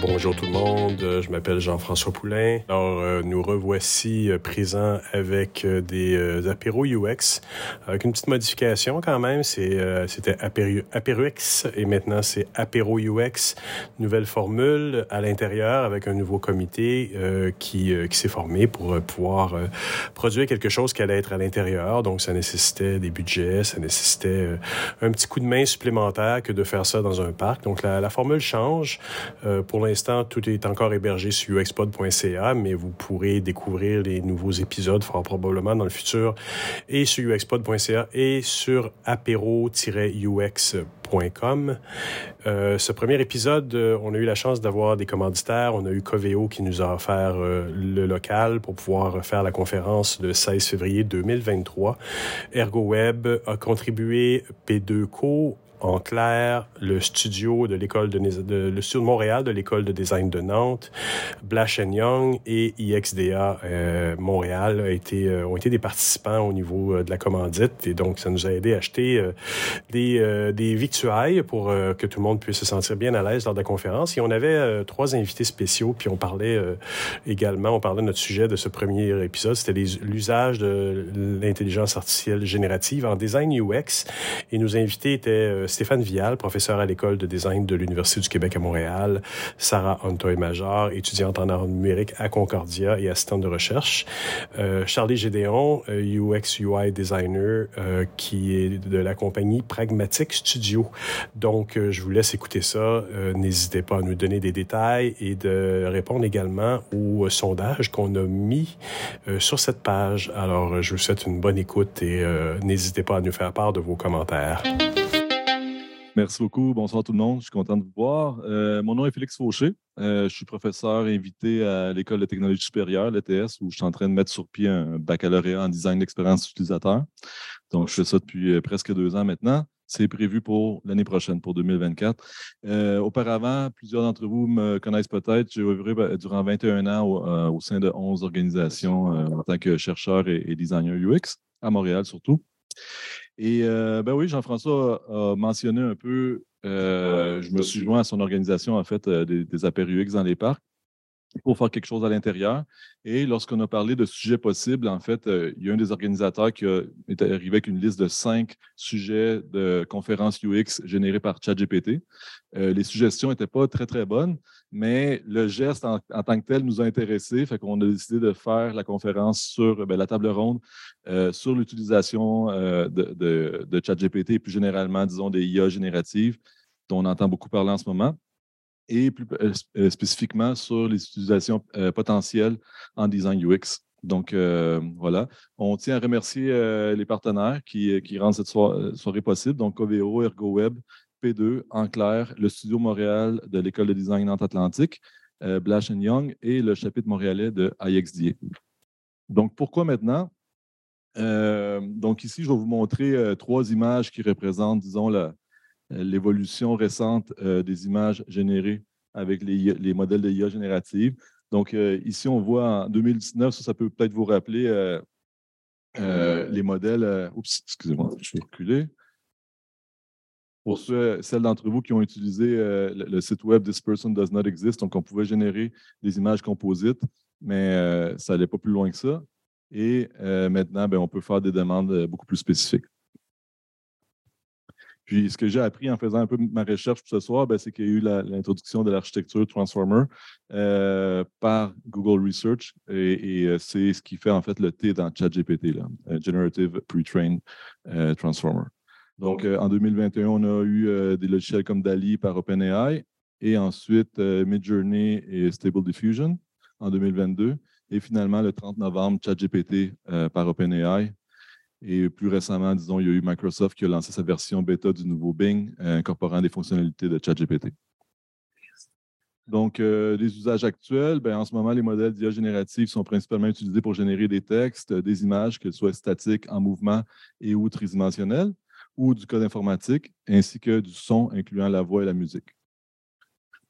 bonjour tout le monde, je m'appelle Jean-François Poulain. Alors euh, nous revoici euh, présents avec euh, des apéros UX avec une petite modification quand même, c'était Apérux et maintenant c'est apéro UX, nouvelle formule à l'intérieur avec un nouveau comité qui, s'est formé pour pouvoir produire quelque chose qui allait être à l'intérieur. Donc ça nécessitait des budgets, ça nécessitait un petit coup de main supplémentaire que de faire ça dans un parc. Donc la, la formule change pour l'instant, tout est encore hébergé sur uxpod.ca, mais vous pourrez découvrir les nouveaux épisodes fort probablement dans le futur et sur uxpod.ca et sur apéro-ux.com. Euh, ce premier épisode, euh, on a eu la chance d'avoir des commanditaires. On a eu Coveo qui nous a offert euh, le local pour pouvoir faire la conférence le 16 février 2023. ErgoWeb a contribué P2Co en clair, le studio de l'école de, le studio de Montréal de l'école de design de Nantes, Blash Young et IXDA euh, Montréal a été, euh, ont été des participants au niveau euh, de la commandite et donc ça nous a aidé à acheter des, des victuailles pour que tout le monde puisse se sentir bien à l'aise lors de la conférence. Et on avait trois invités spéciaux puis on parlait également, on parlait de notre sujet de ce premier épisode, c'était l'usage de l'intelligence artificielle générative en design UX et nos invités étaient Stéphane Vial, professeur à l'école de design de l'Université du Québec à Montréal, Sarah Antoy-Major, étudiante en art numérique à Concordia et assistante de recherche, euh, Charlie Gédéon, UX euh, UI designer, euh, qui est de la compagnie Pragmatic Studio. Donc, je vous laisse écouter ça. N'hésitez pas à nous donner des détails et de répondre également au sondage qu'on a mis sur cette page. Alors, je vous souhaite une bonne écoute et n'hésitez pas à nous faire part de vos commentaires. Merci beaucoup. Bonsoir tout le monde. Je suis content de vous voir. Euh, mon nom est Félix Fauché. Euh, je suis professeur invité à l'École de technologie supérieure, l'ETS, où je suis en train de mettre sur pied un baccalauréat en design d'expérience utilisateur. Donc, je fais ça depuis euh, presque deux ans maintenant. C'est prévu pour l'année prochaine, pour 2024. auparavant, plusieurs d'entre vous me connaissent peut-être. J'ai œuvré durant 21 ans au, sein de 11 organisations en tant que chercheur et designer UX, à Montréal surtout. Et euh, ben oui, Jean-François a mentionné un peu, euh, je me suis joint à son organisation, en fait, euh, des, des dans les parcs pour faire quelque chose à l'intérieur. Et lorsqu'on a parlé de sujets possibles, en fait, euh, il y a un des organisateurs qui est arrivé avec une liste de cinq sujets de conférences UX générées par ChatGPT. Euh, les suggestions n'étaient pas très, très bonnes, mais le geste en, tant que tel nous a intéressés. Fait qu'on a décidé de faire la conférence sur ben, la table ronde euh, sur l'utilisation de, de ChatGPT et plus généralement, disons, des IA génératives dont on entend beaucoup parler en ce moment et plus euh, euh, spécifiquement sur les utilisations euh, potentielles en design UX. Donc, voilà. On tient à remercier les partenaires qui, rendent cette soirée possible. Donc, Coveo, ErgoWeb, P2, en clair, le Studio Montréal de l'École de design Nantes-Atlantique, Blash Young et le chapitre montréalais de IXDA. Donc, pourquoi maintenant? donc, ici, je vais vous montrer trois images qui représentent, disons, la, l'évolution récente euh, des images générées avec les, modèles de IA générative. Donc, euh, ici, on voit en 2019, ça, peut peut-être vous rappeler les modèles. oups, excusez-moi, je vais reculer. Pour ceux, celles d'entre vous qui ont utilisé le, site web This Person Does Not Exist, donc on pouvait générer des images composites, mais ça n'allait pas plus loin que ça. Et maintenant, ben, on peut faire des demandes beaucoup plus spécifiques. Puis ce que j'ai appris en faisant un peu ma recherche ce soir, ben, c'est qu'il y a eu l'introduction de l'architecture Transformer euh, par Google Research. Et, euh, c'est ce qui fait en fait le T dans ChatGPT, euh, Generative Pre-trained Transformer. Donc en 2021, on a eu des logiciels comme DALI par OpenAI. Et ensuite Midjourney et Stable Diffusion en 2022 et finalement le 30 novembre ChatGPT par OpenAI et plus récemment, disons, il y a eu Microsoft qui a lancé sa version bêta du nouveau Bing, euh, incorporant des fonctionnalités de ChatGPT. Donc, euh, les usages actuels, ben, en ce moment, les modèles d'IA génératifs sont principalement utilisés pour générer des textes, des images, qu'elles soient statiques, en mouvement et ou tridimensionnelles, ou du code informatique, ainsi que du son, incluant la voix et la musique.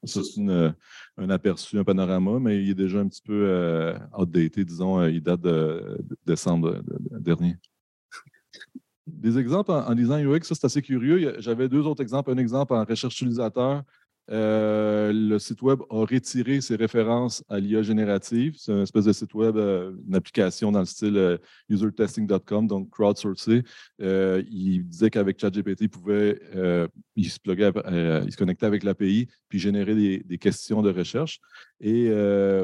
Ça, c'est un aperçu, un panorama, mais il est déjà un petit peu euh, outdated, disons, il date de décembre dernier. Des exemples en, design UX, ça c'est assez curieux. J'avais deux autres exemples. Un exemple en recherche utilisateur Euh, le site web a retiré ses références à l'IA générative. C'est une espèce de site web, euh, une application dans le style euh, usertesting.com, donc crowdsourcé. il disait qu'avec ChatGPT, il se, se connectait avec l'API puis générer des, des, questions de recherche. Et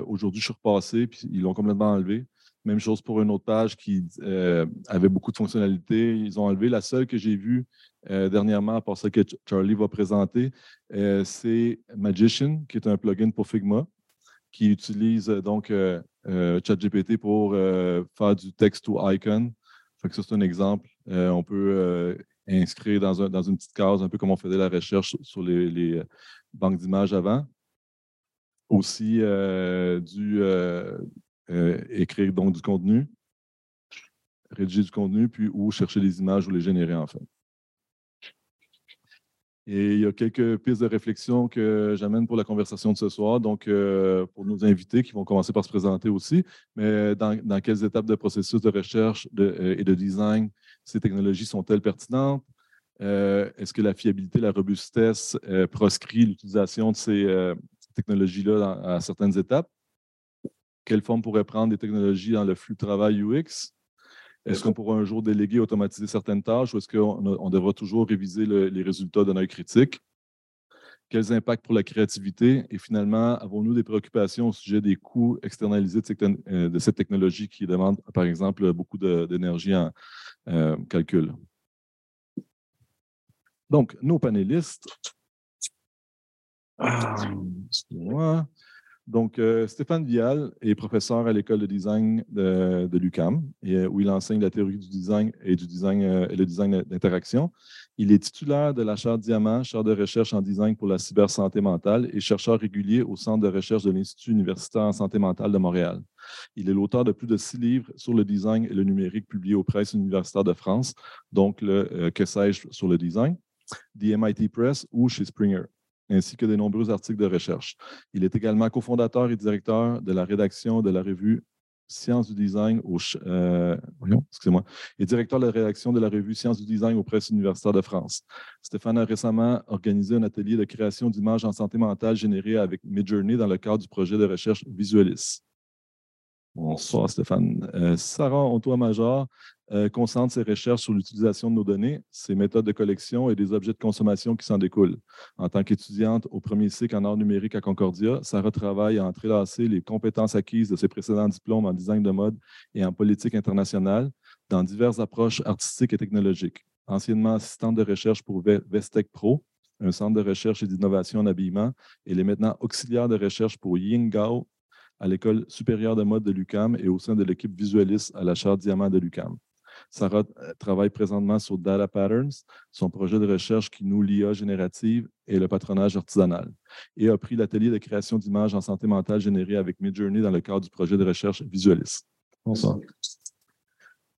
aujourd'hui, je suis repassé, puis ils l'ont complètement enlevé. Même chose pour une autre page qui euh, avait beaucoup de fonctionnalités. Ils ont enlevé la seule que j'ai vue euh, dernièrement, part celle que Charlie va présenter, euh, c'est Magician, qui est un plugin pour Figma, qui utilise donc ChatGPT pour faire du text to icon. Fait que ça, c'est un exemple. on peut inscrire dans, une petite case, un peu comme on faisait la recherche sur les, les banques d'images avant. Aussi, du euh, écrire donc du contenu, rédiger du contenu, puis ou chercher des images ou les générer en fait. Et il y a quelques pistes de réflexion que j'amène pour la conversation de ce soir, donc euh, pour nos invités qui vont commencer par se présenter aussi, mais dans, quelles étapes de processus de recherche euh, et de design ces technologies sont-elles pertinentes? Est-ce que la fiabilité, la robustesse proscrit l'utilisation de ces technologies-là à certaines étapes? Quelle forme pourrait prendre des technologies dans le flux de travail UX? Est-ce qu'on pourra un jour déléguer, automatiser certaines tâches ou est-ce qu'on devra toujours réviser les résultats d'un œil critique? Quels impacts pour la créativité? Et finalement, avons-nous des préoccupations au sujet des coûts externalisés de, euh, cette technologie qui demande, par exemple, beaucoup d'énergie en euh, calcul? Donc, nos panélistes. Ah, excusez-moi. Donc, euh, Stéphane Vial est professeur à l'école de design de, l'UCAM, euh, où il enseigne la théorie du design et, du design, euh, et le design d'interaction. Il est titulaire de la chaire Diamant, chaire de recherche en design pour la cybersanté mentale et chercheur régulier au Centre de recherche de l'Institut universitaire en santé mentale de Montréal. Il est l'auteur de plus de six livres sur le design et le numérique publiés aux presses universitaires de France, donc le Que sais-je sur le design, The MIT Press ou chez Springer ainsi que de nombreux articles de recherche. Il est également cofondateur et directeur de la rédaction de la revue Sciences du design au euh, excusez-moi, et directeur de la rédaction de la revue Sciences du design aux presses universitaires de France. Stéphane a récemment organisé un atelier de création d'images en santé mentale générées avec Midjourney dans le cadre du projet de recherche Visualis. Bonsoir Stéphane. Euh, Sarah Ontois-Major euh, concentre ses recherches sur l'utilisation de nos données, ses méthodes de collection et des objets de consommation qui s'en découlent. En tant qu'étudiante au premier cycle en art numérique à Concordia, Sarah travaille à entrelacer les compétences acquises de ses précédents diplômes en design de mode et en politique internationale dans diverses approches artistiques et technologiques. Anciennement assistante de recherche pour Vestec Pro, un centre de recherche et d'innovation en habillement, elle est maintenant auxiliaire de recherche pour Yingao à l'École supérieure de mode de l'UCAM et au sein de l'équipe visualiste à la Charte Diamant de l'UCAM. Sarah euh, travaille présentement sur Data Patterns, son projet de recherche qui noue l'IA générative et le patronage artisanal, et a pris l'atelier de création d'images en santé mentale générée avec Midjourney dans le cadre du projet de recherche Visualis. Bonsoir.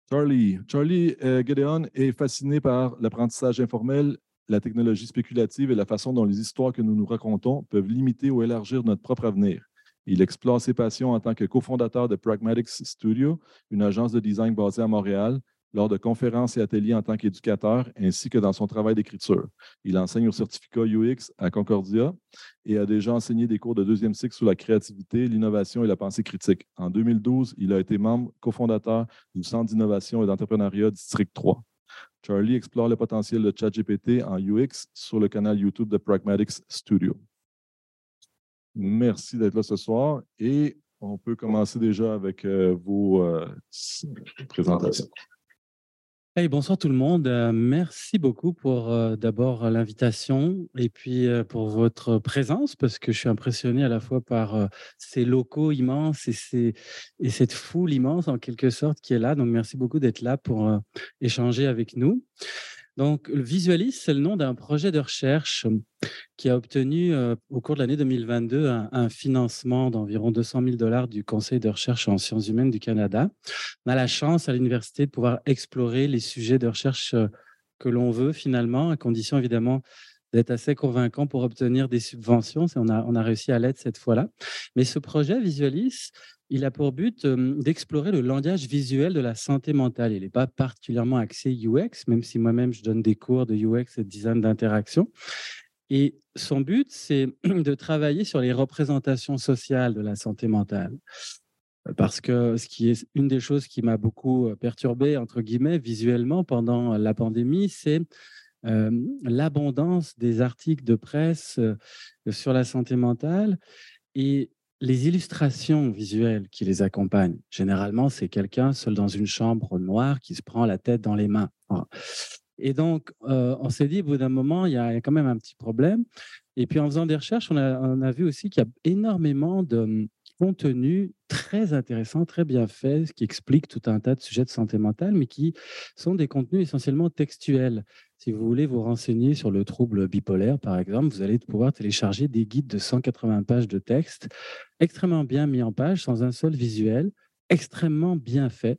Charlie. Charlie euh, Gedeon est fasciné par l'apprentissage informel, la technologie spéculative et la façon dont les histoires que nous nous racontons peuvent limiter ou élargir notre propre avenir. Il explore ses passions en tant que cofondateur de Pragmatics Studio, une agence de design basée à Montréal, lors de conférences et ateliers en tant qu'éducateur, ainsi que dans son travail d'écriture. Il enseigne au certificat UX à Concordia et a déjà enseigné des cours de deuxième cycle sur la créativité, l'innovation et la pensée critique. En 2012, il a été membre cofondateur du Centre d'innovation et d'entrepreneuriat District 3. Charlie explore le potentiel de ChatGPT en UX sur le canal YouTube de Pragmatics Studio. Merci d'être là ce soir et on peut commencer déjà avec euh, vos euh, présentations. Hey, bonsoir tout le monde. Euh, merci beaucoup pour d'abord l'invitation et puis pour votre présence parce que je suis impressionné à la fois par ces locaux immenses et, et cette foule immense en quelque sorte qui est là. Donc merci beaucoup d'être là pour échanger avec nous. Donc, Visualis, c'est le nom d'un projet de recherche qui a obtenu au cours de l'année 2022 un, financement d'environ 200 000 dollars du Conseil de recherche en sciences humaines du Canada. On a la chance à l'université de pouvoir explorer les sujets de recherche que l'on veut finalement, à condition évidemment d'être assez convaincant pour obtenir des subventions. On a, on a réussi à l'aide cette fois-là. Mais ce projet Visualis, il a pour but d'explorer le langage visuel de la santé mentale. Il n'est pas particulièrement axé UX, même si moi-même je donne des cours de UX et de design d'interaction. Et son but, c'est de travailler sur les représentations sociales de la santé mentale. Parce que ce qui est une des choses qui m'a beaucoup perturbé, entre guillemets, visuellement pendant la pandémie, c'est l'abondance des articles de presse sur la santé mentale et les illustrations visuelles qui les accompagnent. Généralement, c'est quelqu'un seul dans une chambre noire qui se prend la tête dans les mains. Et donc, on s'est dit, au bout d'un moment, il y, a, quand même un petit problème. Et puis, en faisant des recherches, on a, a vu aussi qu'il y a énormément de contenu très intéressant, très bien fait, qui explique tout un tas de sujets de santé mentale, mais qui sont des contenus essentiellement textuels. Si vous voulez vous renseigner sur le trouble bipolaire, par exemple, vous allez pouvoir télécharger des guides de 180 pages de texte, extrêmement bien mis en page, sans un seul visuel, extrêmement bien fait.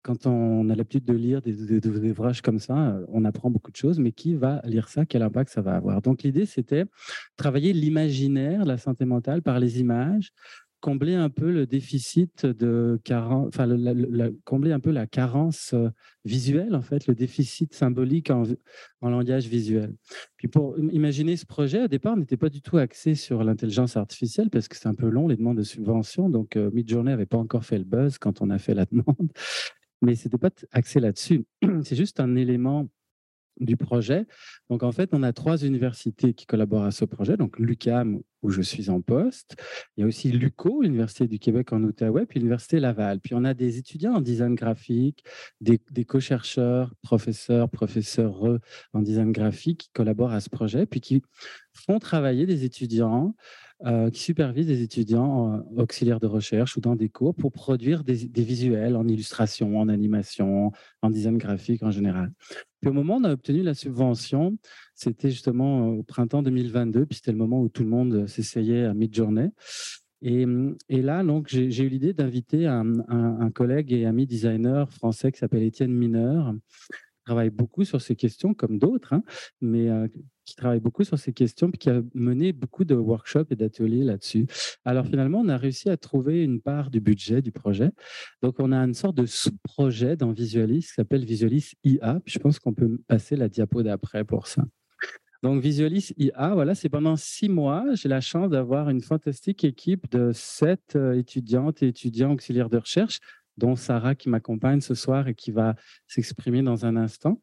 Quand on a l'habitude de lire des, des, ouvrages comme ça, on apprend beaucoup de choses, mais qui va lire ça? Quel impact ça va avoir? Donc l'idée, c'était travailler l'imaginaire, la santé mentale par les images, combler un peu le déficit de carence, enfin, combler un peu la carence euh, visuelle, en fait, le déficit symbolique en, langage visuel. Puis pour imaginer ce projet, au départ, on n'était pas du tout axé sur l'intelligence artificielle parce que c'est un peu long, les demandes de subvention. Donc, euh, Midjourney n'avait pas encore fait le buzz quand on a fait la demande. Mais ce n'était pas axé là-dessus. C'est juste un élément du projet. Donc, en fait, on a trois universités qui collaborent à ce projet. Donc, l'UCAM, où je suis en poste. Il y a aussi l'UCO, l'Université du Québec en Outaouais, puis l'Université Laval. Puis, on a des étudiants en design graphique, des, des co-chercheurs, professeurs, professeurs en design graphique qui collaborent à ce projet, puis qui font travailler des étudiants euh, qui supervisent des étudiants euh, auxiliaires de recherche ou dans des cours pour produire des, visuels en illustration, en animation, en design graphique en général. Puis au moment où on a obtenu la subvention, c'était justement euh, au printemps 2022, puis c'était le moment où tout le monde s'essayait à mid-journée. Et, et, là, donc, j'ai eu l'idée d'inviter un, collègue et ami designer français qui s'appelle Étienne Mineur, travaille beaucoup sur ces questions, comme d'autres, hein, mais euh, qui travaille beaucoup sur ces questions, puis qui a mené beaucoup de workshops et d'ateliers là-dessus. Alors finalement, on a réussi à trouver une part du budget du projet. Donc on a une sorte de sous-projet dans Visualis qui s'appelle Visualis IA. Je pense qu'on peut passer la diapo d'après pour ça. Donc, Visualis IA, voilà, c'est pendant six mois. J'ai la chance d'avoir une fantastique équipe de sept euh, étudiantes et étudiants auxiliaires de recherche dont Sarah qui m'accompagne ce soir et qui va s'exprimer dans un instant,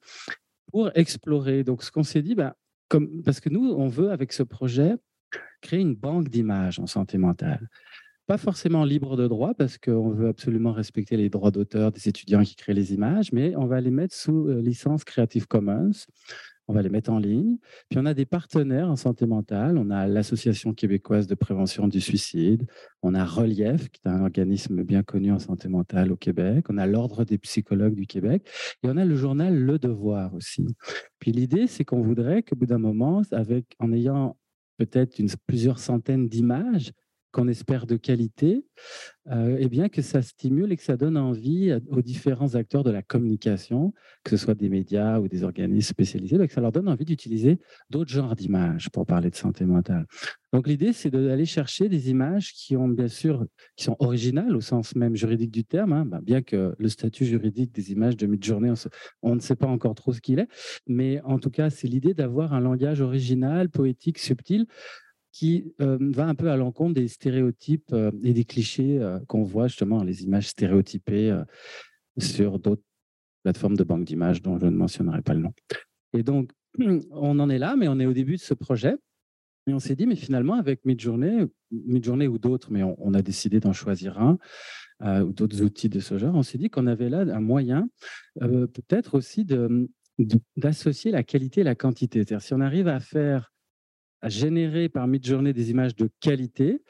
pour explorer. Donc, ce qu'on s'est dit, bah, parce que nous, on veut, avec ce projet, créer une banque d'images en santé mentale. Pas forcément libre de droit, parce qu'on veut absolument respecter les droits d'auteur des étudiants qui créent les images, mais on va les mettre sous euh, licence Creative Commons on va les mettre en ligne. Puis on a des partenaires en santé mentale. On a l'Association québécoise de prévention du suicide. On a Relief, qui est un organisme bien connu en santé mentale au Québec. On a l'Ordre des psychologues du Québec. Et on a le journal Le Devoir aussi. Puis l'idée, c'est qu'on voudrait qu'au bout d'un moment, avec, en ayant peut-être plusieurs centaines d'images, qu'on espère de qualité, euh, eh bien que ça stimule et que ça donne envie aux différents acteurs de la communication, que ce soit des médias ou des organismes spécialisés, que ça leur donne envie d'utiliser d'autres genres d'images pour parler de santé mentale. Donc l'idée, c'est d'aller chercher des images qui ont bien sûr, qui sont originales au sens même juridique du terme, hein, ben, bien que le statut juridique des images de mid-journée, on, ne sait pas encore trop ce qu'il est, mais en tout cas, c'est l'idée d'avoir un langage original, poétique, subtil, qui euh, va un peu à l'encontre des stéréotypes euh, et des clichés euh, qu'on voit justement, les images stéréotypées sur d'autres plateformes de banque d'images dont je ne mentionnerai pas le nom. Et donc, on en est là, mais on est au début de ce projet. Et on s'est dit, mais finalement, avec Midjourney, Midjourney ou d'autres, mais on, a décidé d'en choisir un, ou d'autres outils de ce genre, on s'est dit qu'on avait là un moyen peut-être aussi d'associer la qualité et la quantité. C'est-à-dire, si on arrive à faire à générer par mid-journée des images de qualité,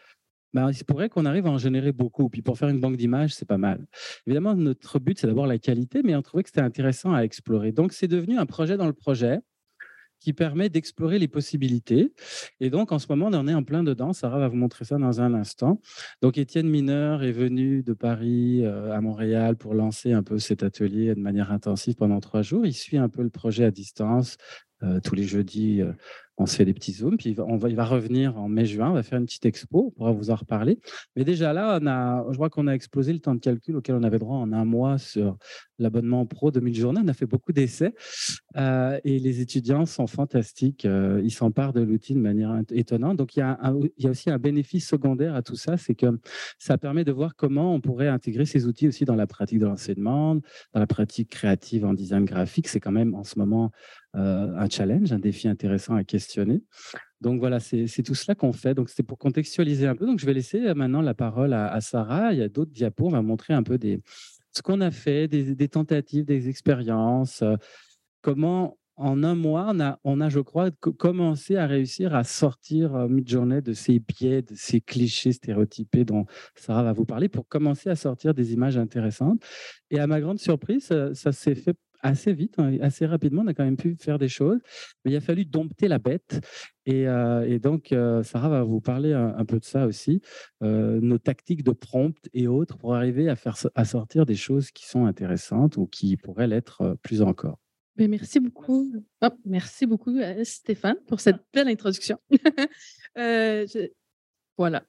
ben, il se pourrait qu'on arrive à en générer beaucoup. Puis pour faire une banque d'images, c'est pas mal. Évidemment, notre but, c'est d'abord la qualité, mais on trouvait que c'était intéressant à explorer. Donc, c'est devenu un projet dans le projet qui permet d'explorer les possibilités. Et donc, en ce moment, on en est en plein dedans. Sarah va vous montrer ça dans un instant. Donc, Étienne Mineur est venu de Paris euh, à Montréal pour lancer un peu cet atelier de manière intensive pendant trois jours. Il suit un peu le projet à distance euh, tous les jeudis. Euh, on se fait des petits zooms, puis on va, il va revenir en mai-juin, on va faire une petite expo, on pourra vous en reparler. Mais déjà là, on je crois qu'on a explosé le temps de calcul auquel on avait droit en un mois sur l'abonnement pro de 1000 journées. On a fait beaucoup d'essais euh, et les étudiants sont fantastiques. Euh, ils s'emparent de l'outil de manière étonnante. Donc, il y, a il y a aussi un bénéfice secondaire à tout ça, c'est que ça permet de voir comment on pourrait intégrer ces outils aussi dans la pratique de l'enseignement, dans la pratique créative en design graphique. C'est quand même en ce moment un challenge, un défi intéressant à questionner. Donc voilà, c'est tout cela qu'on fait. Donc c'était pour contextualiser un peu. Donc je vais laisser maintenant la parole à, à Sarah. Il y a d'autres diapos. On va montrer un peu des, ce qu'on a fait, des, tentatives, des expériences, euh, comment en un mois, on a, on a, je crois, commencé à réussir à sortir euh, Midjourney de ces biais, de ces clichés stéréotypés dont Sarah va vous parler, pour commencer à sortir des images intéressantes. Et à ma grande surprise, ça s'est fait assez vite, hein, assez rapidement. On a quand même pu faire des choses, mais il a fallu dompter la bête. Et, euh, donc, euh, Sarah va vous parler un, peu de ça aussi, euh, nos tactiques de prompt et autres pour arriver à faire à sortir des choses qui sont intéressantes ou qui pourraient l'être plus encore. Merci beaucoup. Merci beaucoup, Stéphane, pour cette belle introduction. Voilà.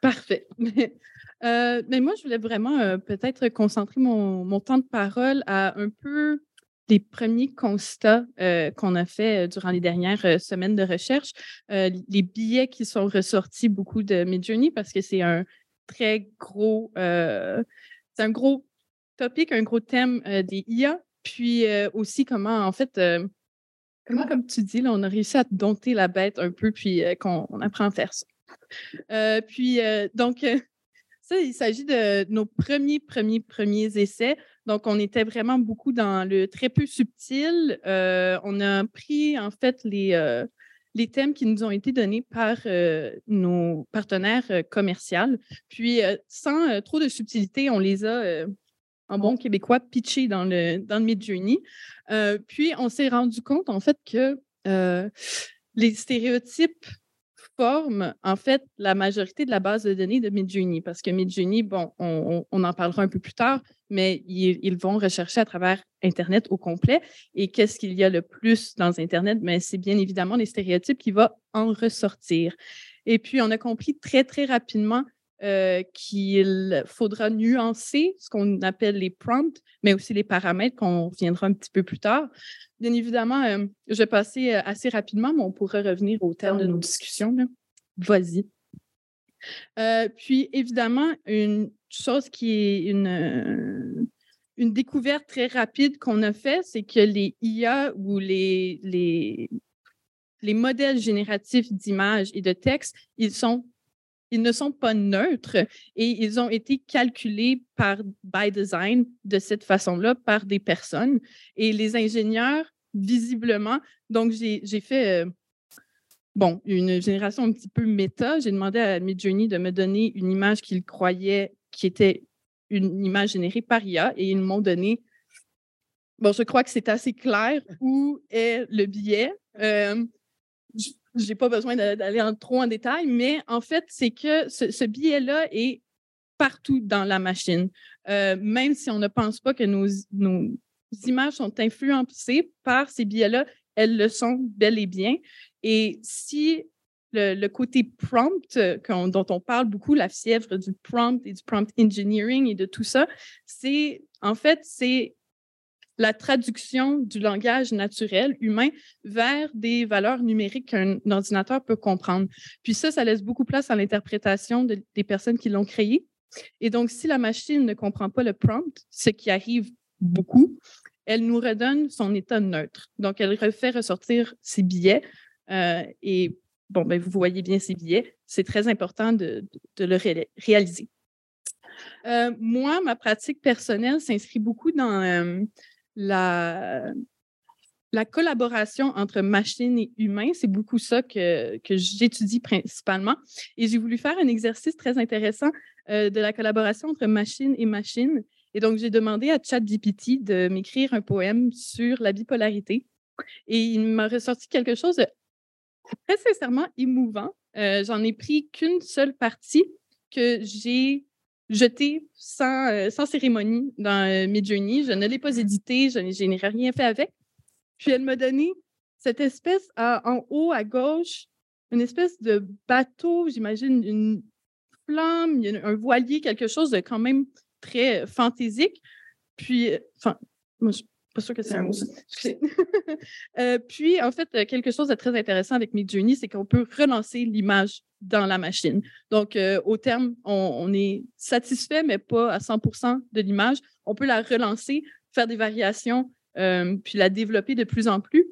Parfait. Euh, mais moi, je voulais vraiment euh, peut-être concentrer mon, temps de parole à un peu les premiers constats euh, qu'on a fait durant les dernières semaines de recherche, les billets qui sont ressortis beaucoup de Midjourney parce que c'est un très gros, c'est un gros topic, un gros thème des IA, puis aussi comment en fait Comment, comme tu dis, là, on a réussi à dompter la bête un peu, puis qu'on apprend à faire ça. puis, donc, ça, il s'agit de nos premiers, premiers, premiers essais. Donc, on était vraiment beaucoup dans le très peu subtil. Euh, on a pris, en fait, les, euh, les thèmes qui nous ont été donnés par euh, nos partenaires commerciaux. Puis, sans trop de subtilité, on les a, en bon québécois, pitchés dans le, dans le Mid-Journey. puis, on s'est rendu compte, en fait, que les stéréotypes forme, en fait, la majorité de la base de données de Midjourney, parce que Midjourney, bon, on, en parlera un peu plus tard, mais ils, vont rechercher à travers Internet au complet. Et qu'est-ce qu'il y a le plus dans Internet? Mais ben, c'est bien évidemment les stéréotypes qui vont en ressortir. Et puis, on a compris très, très rapidement euh, qu'il faudra nuancer ce qu'on appelle les prompts, mais aussi les paramètres qu'on reviendra un petit peu plus tard. Bien évidemment, euh, je vais passer euh, assez rapidement, mais on pourra revenir au terme de nos discussions. Vas-y. puis, évidemment, une chose qui est une, découverte très rapide qu'on a fait, c'est que les IA ou les, les, les modèles génératifs d'images et de texte, ils sont ils ne sont pas neutres et ils ont été calculés par by design de cette façon-là par des personnes. Et les ingénieurs, visiblement, donc j'ai fait euh, bon, une génération un petit peu méta. J'ai demandé à Midjourney de me donner une image qu'ils croyaient qui était une image générée par IA et ils m'ont donné. Bon, je crois que c'est assez clair où est le. Euh, je n'ai pas besoin d'aller trop en détail, mais en fait, c'est que ce, billet là est partout dans la machine. Euh, même si on ne pense pas que nos, images sont influencées par ces billets-là, elles le sont bel et bien. Et si le, côté prompt dont on parle beaucoup, la fièvre du prompt et du prompt engineering et de tout ça, c'est en fait, c'est la traduction du langage naturel humain vers des valeurs numériques qu'un ordinateur peut comprendre. Puis ça, ça laisse beaucoup place à l'interprétation des personnes qui l'ont créé. Et donc, si la machine ne comprend pas le prompt, ce qui arrive beaucoup, elle nous redonne son état neutre. Donc, elle refait ressortir ses billets. Euh, et bon, ben, vous voyez bien ces billets. C'est très important de, le réaliser. Euh, moi, ma pratique personnelle s'inscrit beaucoup dans euh, la, la collaboration entre machine et humain, c'est beaucoup ça que, que j'étudie principalement. Et j'ai voulu faire un exercice très intéressant euh, de la collaboration entre machine et machine. Et donc, j'ai demandé à ChatGPT de m'écrire un poème sur la bipolarité. Et il m'a ressorti quelque chose de très sincèrement émouvant. Euh, j'en ai pris qu'une seule partie que j'ai jeté sans, euh, sans cérémonie dans euh, Midjourney. Je ne l'ai pas édité, je, n'ai rien fait avec. Puis elle m'a donné cette espèce en haut à gauche, une espèce de bateau, j'imagine une flamme, un voilier, quelque chose de quand même très fantaisique. Puis, enfin, moi, je pas sûre que c'est un mot. euh, puis, en fait, quelque chose de très intéressant avec Midjourney, c'est qu'on peut relancer l'image dans la machine. Donc, euh, au terme, on, est satisfait, mais pas à 100 de l'image. On peut la relancer, faire des variations, euh, puis la développer de plus en plus.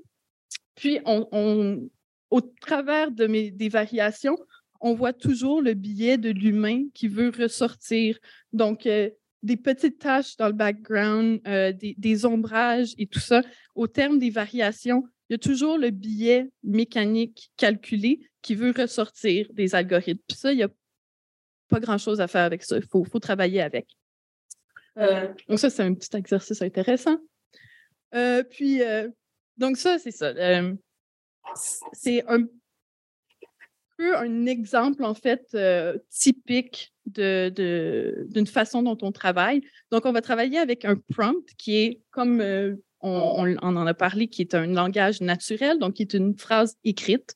Puis, on, au travers de mes, des variations, on voit toujours le biais de l'humain qui veut ressortir. Donc, euh, des petites taches dans le background, des, des, ombrages et tout ça. Au terme des variations, il y a toujours le biais mécanique calculé qui veut ressortir des algorithmes. Puis ça, il n'y a pas grand-chose à faire avec ça. Il faut, travailler avec. Euh, donc ça, c'est un petit exercice intéressant. Euh, puis, euh, donc ça, c'est ça. c'est un peu un exemple, en fait, typique d'une de, façon dont on travaille. Donc, on va travailler avec un prompt qui est comme on, en a parlé, qui est un langage naturel, donc qui est une phrase écrite.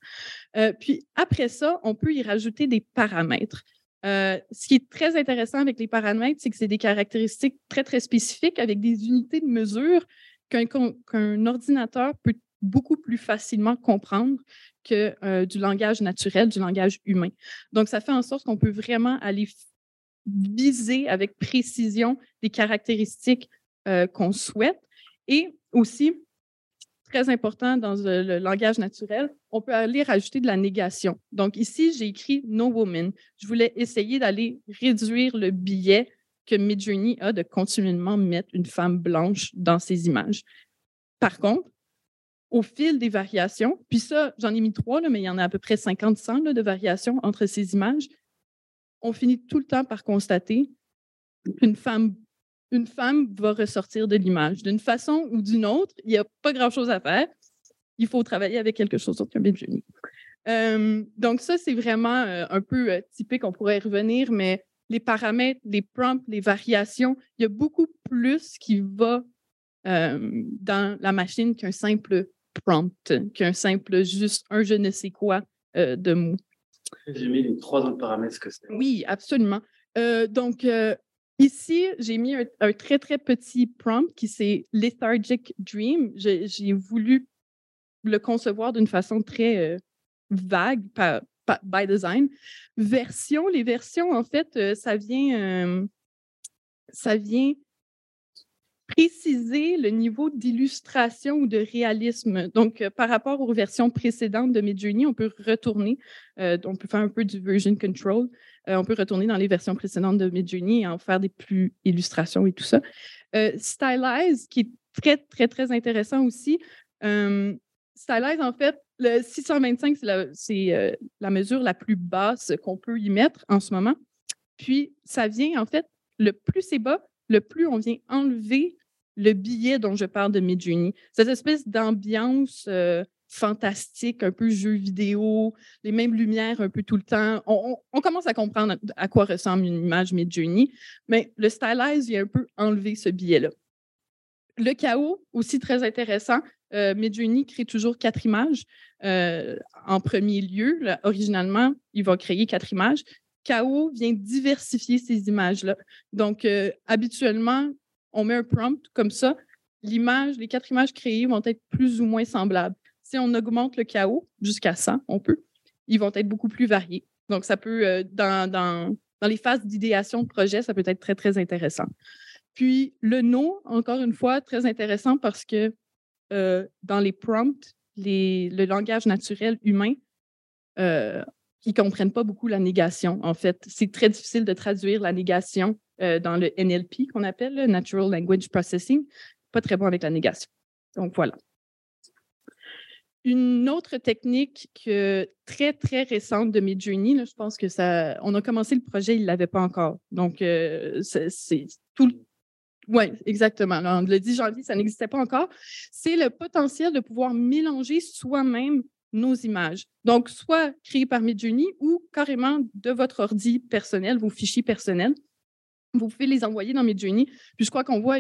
Euh, puis après ça, on peut y rajouter des paramètres. Euh, ce qui est très intéressant avec les paramètres, c'est que c'est des caractéristiques très, très spécifiques avec des unités de mesure qu'un ordinateur peut beaucoup plus facilement comprendre que euh, du langage naturel, du langage humain. Donc, ça fait en sorte qu'on peut vraiment aller viser avec précision des caractéristiques qu'on souhaite et aussi, très important dans le langage naturel, on peut aller rajouter de la négation. Donc ici, j'ai écrit No Woman. Je voulais essayer d'aller réduire le biais que Midjourney a de continuellement mettre une femme blanche dans ses images. Par contre, au fil des variations, puis ça, j'en ai mis trois, mais il y en a à peu près 50 100 de variations entre ces images, on finit tout le temps par constater qu'une femme va ressortir de l'image. D'une façon ou d'une autre, il n'y a pas grand-chose à faire. Il faut travailler avec quelque chose d'autre qu'un Midjourney. Euh, donc ça, c'est vraiment euh, un peu euh, typique, on pourrait y revenir, mais les paramètres, les prompts, les variations, il y a beaucoup plus qui va dans la machine qu'un simple prompt, qu'un simple juste un je ne sais quoi de mots. J'ai mis les trois autres paramètres que c'est. Oui, absolument. donc, Ici, j'ai mis un, très, très petit prompt qui c'est Lethargic Dream. J'ai voulu le concevoir d'une façon très euh, vague, par, by design. Version, les versions, en fait, euh, ça vient, euh, ça vient préciser le niveau d'illustration ou de réalisme. Donc, euh, par rapport aux versions précédentes de Midjourney, on peut retourner, euh, on peut faire un peu du version control, euh, on peut retourner dans les versions précédentes de Midjourney et en faire des plus illustrations et tout ça. Stylize, qui est très, très, très intéressant aussi. Stylize, en fait, le 625, c'est la mesure la plus basse qu'on peut y mettre en ce moment. Puis, ça vient, en fait, le plus c'est bas, le plus on vient enlever le billet dont je parle de Midjourney. Cette espèce d'ambiance euh, fantastique, un peu jeu vidéo, les mêmes lumières un peu tout le temps. On, commence à comprendre à quoi ressemble une image Midjourney, mais le stylize vient un peu enlever ce billet-là. Le chaos, aussi très intéressant. Euh, Midjourney crée toujours quatre images euh, en premier lieu. originalement, il va créer quatre images. Chaos vient diversifier ces images-là. Donc, euh, habituellement, on met un prompt comme ça. L'image, les quatre images créées vont être plus ou moins semblables. Si on augmente le chaos jusqu'à 100, on peut, ils vont être beaucoup plus variés. Donc, ça peut, euh, dans, les phases d'idéation de projet, ça peut être très, très intéressant. Puis, le no, encore une fois, très intéressant parce que euh, dans les prompts, le langage naturel humain, qui ne comprennent pas beaucoup la négation. En fait, c'est très difficile de traduire la négation euh, dans le NLP qu'on appelle le Natural Language Processing. Pas très bon avec la négation. Donc voilà. Une autre technique que, très, très récente de Midjourney, là, je pense que ça. On a commencé le projet, il ne l'avait pas encore. Donc, euh, c'est tout. Oui, exactement. le 10 janvier, ça n'existait pas encore. C'est le potentiel de pouvoir mélanger soi-même nos images. Donc, soit créées par Midjourney ou carrément de votre ordi personnel, vos fichiers personnels. Vous pouvez les envoyer dans Midjourney. Puis je crois qu'on voit,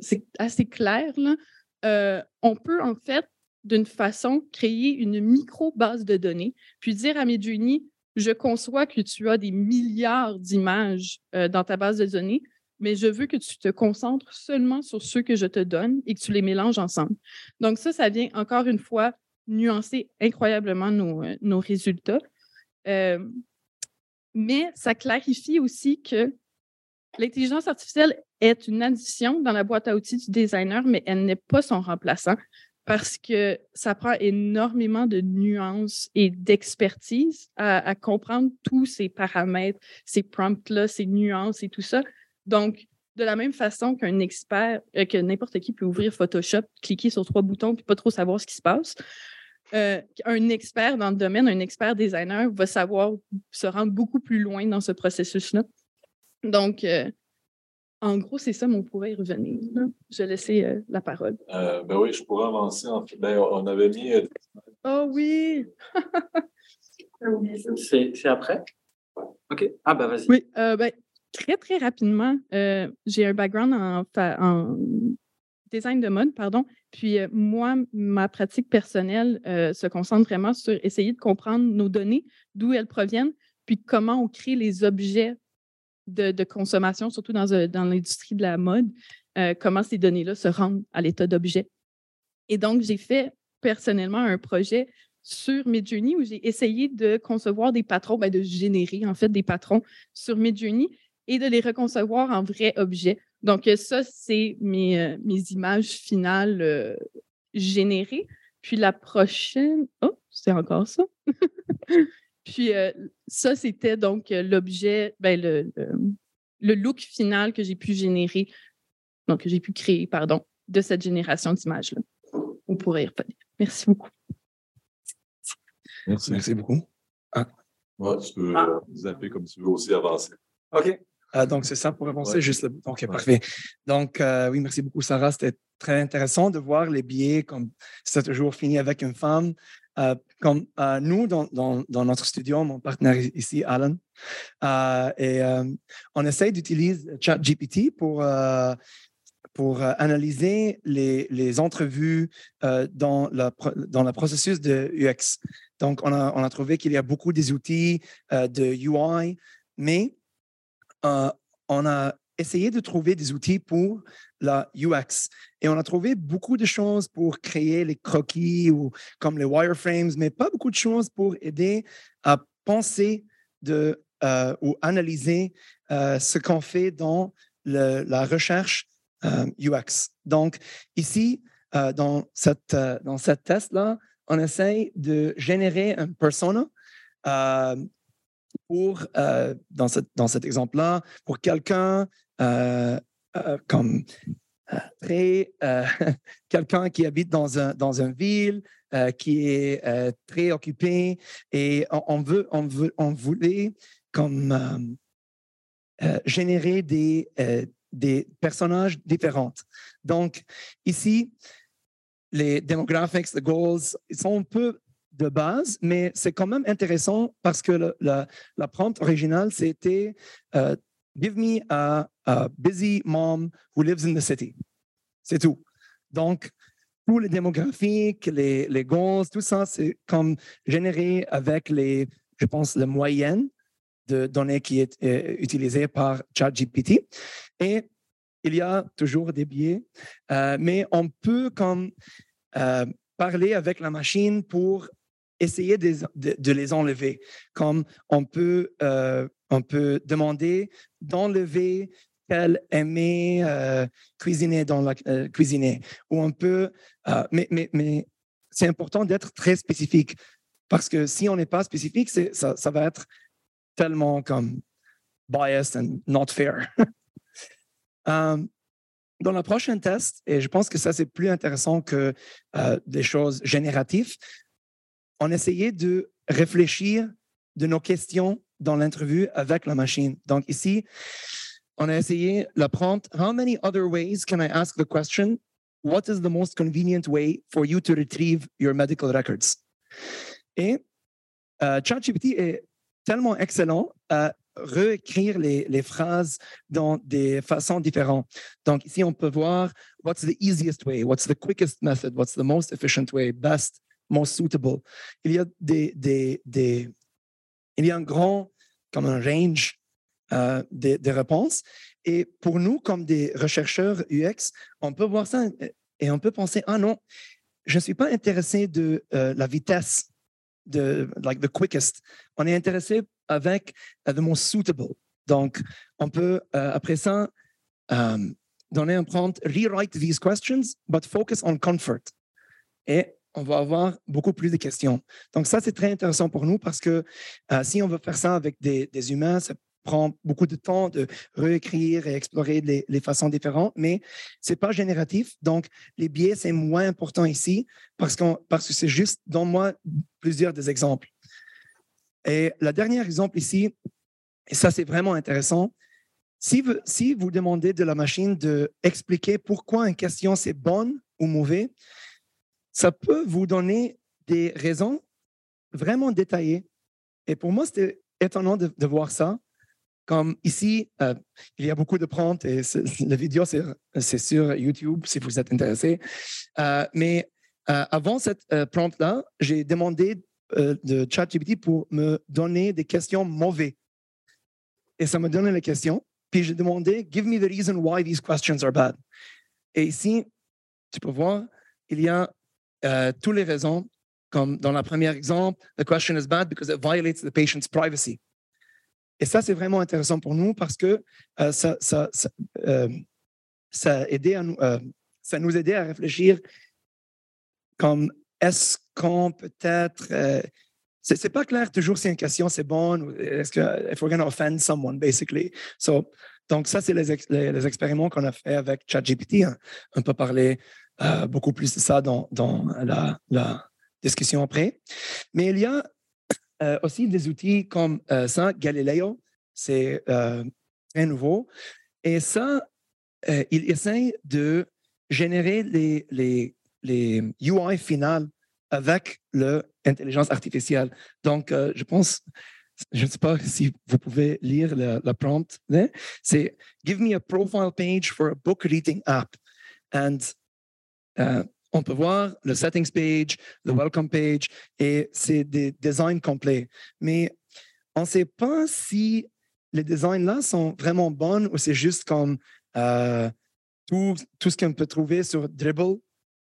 c'est assez clair, là. Euh, on peut en fait d'une façon, créer une micro-base de données, puis dire à Midjourney, je conçois que tu as des milliards d'images euh, dans ta base de données, mais je veux que tu te concentres seulement sur ceux que je te donne et que tu les mélanges ensemble. Donc ça, ça vient encore une fois nuancer incroyablement nos, euh, résultats. Euh, mais ça clarifie aussi que l'intelligence artificielle est une addition dans la boîte à outils du designer, mais elle n'est pas son remplaçant parce que ça prend énormément de nuances et d'expertise à, comprendre tous ces paramètres, ces prompts-là, ces nuances et tout ça. Donc, de la même façon qu'un expert, euh, que n'importe qui peut ouvrir Photoshop, cliquer sur trois boutons puis pas trop savoir ce qui se passe, euh, un expert dans le domaine, un expert designer va savoir se rendre beaucoup plus loin dans ce processus-là. Donc, euh, en gros, c'est ça, mais on pourrait y revenir. Je vais laisser la parole. ben oui, je pourrais avancer. En fait. Ben, on avait mis. Oh oui! c'est après? OK. Ah, ben vas-y. Oui, ben, très, très rapidement, euh, j'ai un background en, design de mode, pardon. Puis euh, moi, ma pratique personnelle euh, se concentre vraiment sur essayer de comprendre nos données, d'où elles proviennent, puis comment on crée les objets de, consommation, surtout dans, dans l'industrie de la mode, comment ces données-là se rendent à l'état d'objet. Et donc, j'ai fait personnellement un projet sur Midjourney où j'ai essayé de concevoir des patrons, ben de générer en fait des patrons sur Midjourney et de les reconcevoir en vrais objets. Donc, ça, c'est mes, euh, mes images finales euh, générées. Puis la prochaine, oh, c'est encore ça. Puis euh, ça, c'était donc l'objet, ben, le, le, look final que j'ai pu générer, donc que j'ai pu créer, pardon, de cette génération d'images-là. On pourrait y revenir. Merci beaucoup. Merci. Merci beaucoup. Ah. tu peux ah. zapper comme tu veux aussi avancer. OK. Euh, donc, c'est ça pour avancer, juste le bouton. OK, parfait. Donc, euh, oui, merci beaucoup, Sarah. C'était très intéressant de voir les billets comme c'est toujours fini avec une femme. Euh, comme nous, dans, dans, notre studio, mon partenaire ici, Alan, et on essaie d'utiliser ChatGPT pour pour analyser les, les entrevues dans, la, dans le processus de UX. Donc, on a, on a trouvé qu'il y a beaucoup des outils de UI, mais euh, on a essayé de trouver des outils pour la UX. Et on a trouvé beaucoup de choses pour créer les croquis ou comme les wireframes, mais pas beaucoup de choses pour aider à penser euh, ou analyser euh, ce qu'on fait dans la recherche UX. Donc, ici, dans cette, dans cette test-là, on essaye de générer un persona pour, euh, dans, dans cet exemple-là, pour quelqu'un euh, euh, comme quelqu'un qui habite dans, un, dans une ville, qui est très occupé, et on, veut, on, veut, on voulait comme générer des, des personnages différents. Donc, ici, les demographics, les goals, ils sont un peu de base, mais c'est quand même intéressant parce que la, la prompt originale, c'était euh, Give me a, busy mom who lives in the city. C'est tout. Donc, tous les démographiques, les, les goals, tout ça, c'est comme généré avec les, je pense, la moyenne de données qui est euh, utilisée par ChatGPT. Et il y a toujours des biais, euh, mais on peut comme parler avec la machine pour essayer de, les enlever. Comme on peut, euh, on peut demander d'enlever qu'elle aimait euh, cuisiner dans la euh, cuisiner. Ou on peut, mais, mais, mais c'est important d'être très spécifique parce que si on n'est pas spécifique, ça, ça va être tellement comme biased and not fair. dans la prochaine test, et je pense que ça c'est plus intéressant que des choses génératives, on essayait de réfléchir de nos questions dans l'interview avec la machine. Donc ici, on a essayé la prompt How many other ways can I ask the question? What is the most convenient way for you to retrieve your medical records? Et euh, ChatGPT est tellement excellent. Euh, réécrire les, les, phrases dans des façons différentes. Donc, ici, on peut voir what's the easiest way, what's the quickest method, what's the most efficient way, best, most suitable. Il y a des, des, des il y a un grand, comme un range euh, des, des, réponses. Et pour nous, comme des rechercheurs UX, on peut voir ça et on peut penser, ah non, je ne suis pas intéressé de euh, la vitesse de like the quickest. On est intéressé avec uh, the most suitable. Donc, on peut uh, après ça um, donner un prompt rewrite these questions, but focus on comfort. Et on va avoir beaucoup plus de questions. Donc, ça, c'est très intéressant pour nous parce que uh, si on veut faire ça avec des, des humains, ça prend beaucoup de temps de réécrire et explorer les, les façons différentes, mais ce n'est pas génératif. Donc, les biais, c'est moins important ici parce, parce que c'est juste, dans moi, plusieurs des exemples. Et le dernier exemple ici, et ça, c'est vraiment intéressant. Si vous, si vous demandez de la machine d'expliquer pourquoi une question c'est bonne ou mauvaise, ça peut vous donner des raisons vraiment détaillées. Et pour moi, c'était étonnant de, voir ça. Comme ici, euh, il y a beaucoup de prompts et la vidéo, c'est sur YouTube si vous êtes intéressé. Euh, mais euh, avant cette prompt-là, j'ai demandé de ChatGPT pour me donner des questions mauvaises. Et ça me donnait les questions. Puis j'ai demandé, give me the reason why these questions are bad. Et ici, tu peux voir, il y a toutes les raisons, comme dans le premier exemple, the question is bad because it violates the patient's privacy. Et ça, c'est vraiment intéressant pour nous parce que euh, ça, ça, ça, euh, ça, nous, euh, ça aidait à réfléchir comme est-ce qu'on peut-être. c'est pas clair toujours si une question c'est bonne est-ce que if we're going to offend someone, basically. So, donc, ça, c'est les, les, expériments qu'on a fait avec ChatGPT. Hein. On peut parler beaucoup plus de ça dans, dans la, la discussion après. Mais il y a euh, aussi des outils comme euh, ça, Galileo, c'est euh, très nouveau. Et ça, il essaie de générer les, les, les UI finales avec l'intelligence artificielle. Donc, je pense, je ne sais pas si vous pouvez lire la, prompt. Hein. C'est Give me a profile page for a book reading app. And on peut voir le settings page, le welcome page, et c'est des designs complets. Mais on ne sait pas si les designs-là sont vraiment bons ou c'est juste comme euh, tout, tout ce qu'on peut trouver sur Dribble.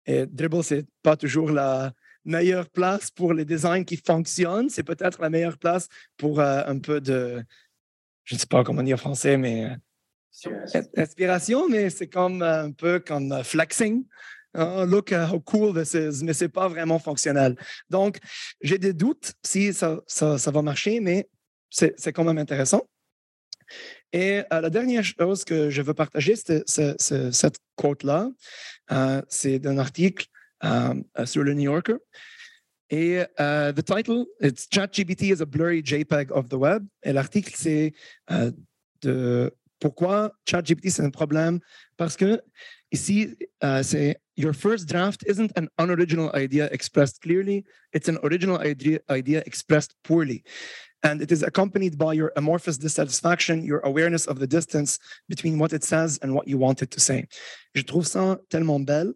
Et Dribble, ce n'est pas toujours la meilleure place pour les designs qui fonctionnent. C'est peut-être la meilleure place pour euh, un peu de, je ne sais pas comment dire en français, mais inspiration, mais c'est comme un peu comme flexing. Oh, look how cool this is, mais c'est pas vraiment fonctionnel. Donc, j'ai des doutes si ça, ça, va marcher, mais c'est quand même intéressant. Et euh, la dernière chose que je veux partager, c'est cette quote-là. Euh, c'est d'un article euh, sur le New Yorker. Et the title, it's ChatGPT is a blurry JPEG of the web. Et l'article, c'est de pourquoi ChatGPT, c'est un problème. Parce que ici, c'est uh, your first draft isn't an unoriginal idea expressed clearly, it's an original idea, idea expressed poorly. And it is accompanied by your amorphous dissatisfaction, your awareness of the distance between what it says and what you want it to say. Je trouve ça tellement belle.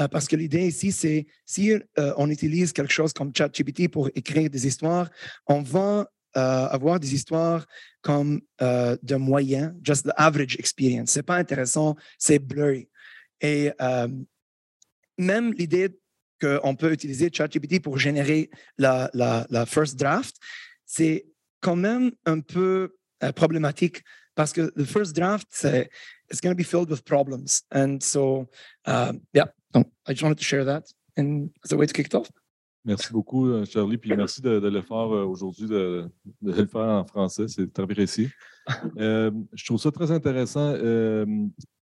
Euh, parce que l'idée ici, c'est si euh, on utilise quelque chose comme ChatGPT pour écrire des histoires, on va euh, avoir des histoires comme euh, de moyen, just the average experience. C'est pas intéressant, c'est blurry. Et euh, même l'idée qu'on peut utiliser ChatGPT pour générer la, la, first draft, c'est quand même un peu euh, problématique parce que the first draft, c'est it's going to be filled with problems. And so, uh, yeah, donc, I just wanted to share that and as a way to kick it off. Merci beaucoup, euh, Charlie, puis merci de, de le euh, aujourd'hui, de, le faire en français. C'est très précis. euh, je trouve ça très intéressant.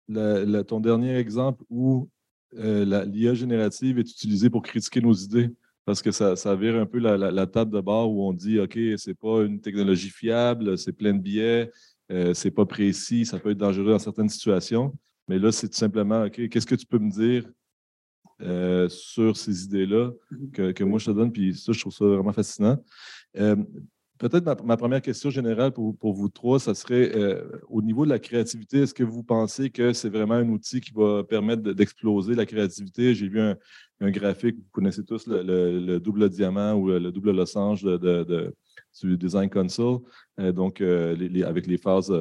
Ton dernier exemple où euh, l'IA générative est utilisée pour critiquer nos idées parce que ça, ça vire un peu la, table de bord où on dit OK, c'est pas une technologie fiable, c'est plein de biais, euh, c'est pas précis, ça peut être dangereux dans certaines situations. Mais là, c'est tout simplement OK, qu'est-ce que tu peux me dire euh, sur ces idées-là que, que, moi je te donne? Puis ça, je trouve ça vraiment fascinant. Peut-être ma, première question générale pour, vous trois, ça serait au niveau de la créativité, est-ce que vous pensez que c'est vraiment un outil qui va permettre d'exploser la créativité? J'ai vu un, graphique, vous connaissez tous le, double diamant ou le, double losange de, du Design Console, donc avec les phases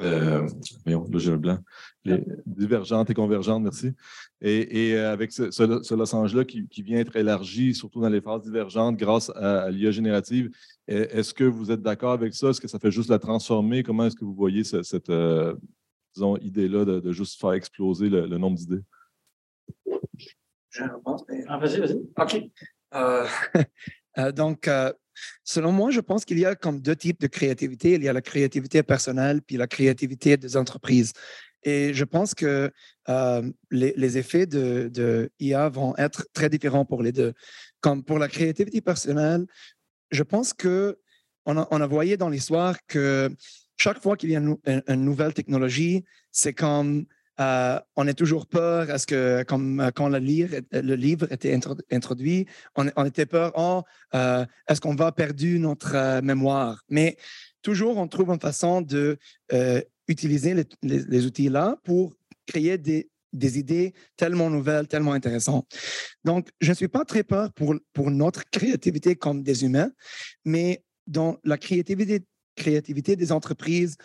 euh, là, j'ai blanc. Les divergentes et convergentes, merci. Et, euh, avec ce, ce, losange-là qui, vient être élargi, surtout dans les phases divergentes, grâce à, l'IA générative, est-ce que vous êtes d'accord avec ça? Est-ce que ça fait juste la transformer? Comment est-ce que vous voyez cette, euh, idée-là de, juste faire exploser le, nombre d'idées? Je réponds. Ah, vas-y, vas-y. OK. Euh, donc, Selon moi, je pense qu'il y a comme deux types de créativité. Il y a la créativité personnelle puis la créativité des entreprises. Et je pense que euh, les, effets de, de, IA vont être très différents pour les deux. Comme pour la créativité personnelle, je pense que on a, on a voyé dans l'histoire que chaque fois qu'il y a une nouvelle technologie, c'est comme euh, on a toujours peur, est-ce que comme, euh, quand le livre, le livre était introduit, on, était peur, oh, euh, est-ce qu'on va perdre notre mémoire? Mais toujours, on trouve une façon de utiliser les, outils-là pour créer des, idées tellement nouvelles, tellement intéressantes. Donc, je ne suis pas très peur pour, pour notre créativité comme des humains, mais dans la créativité, créativité des entreprises,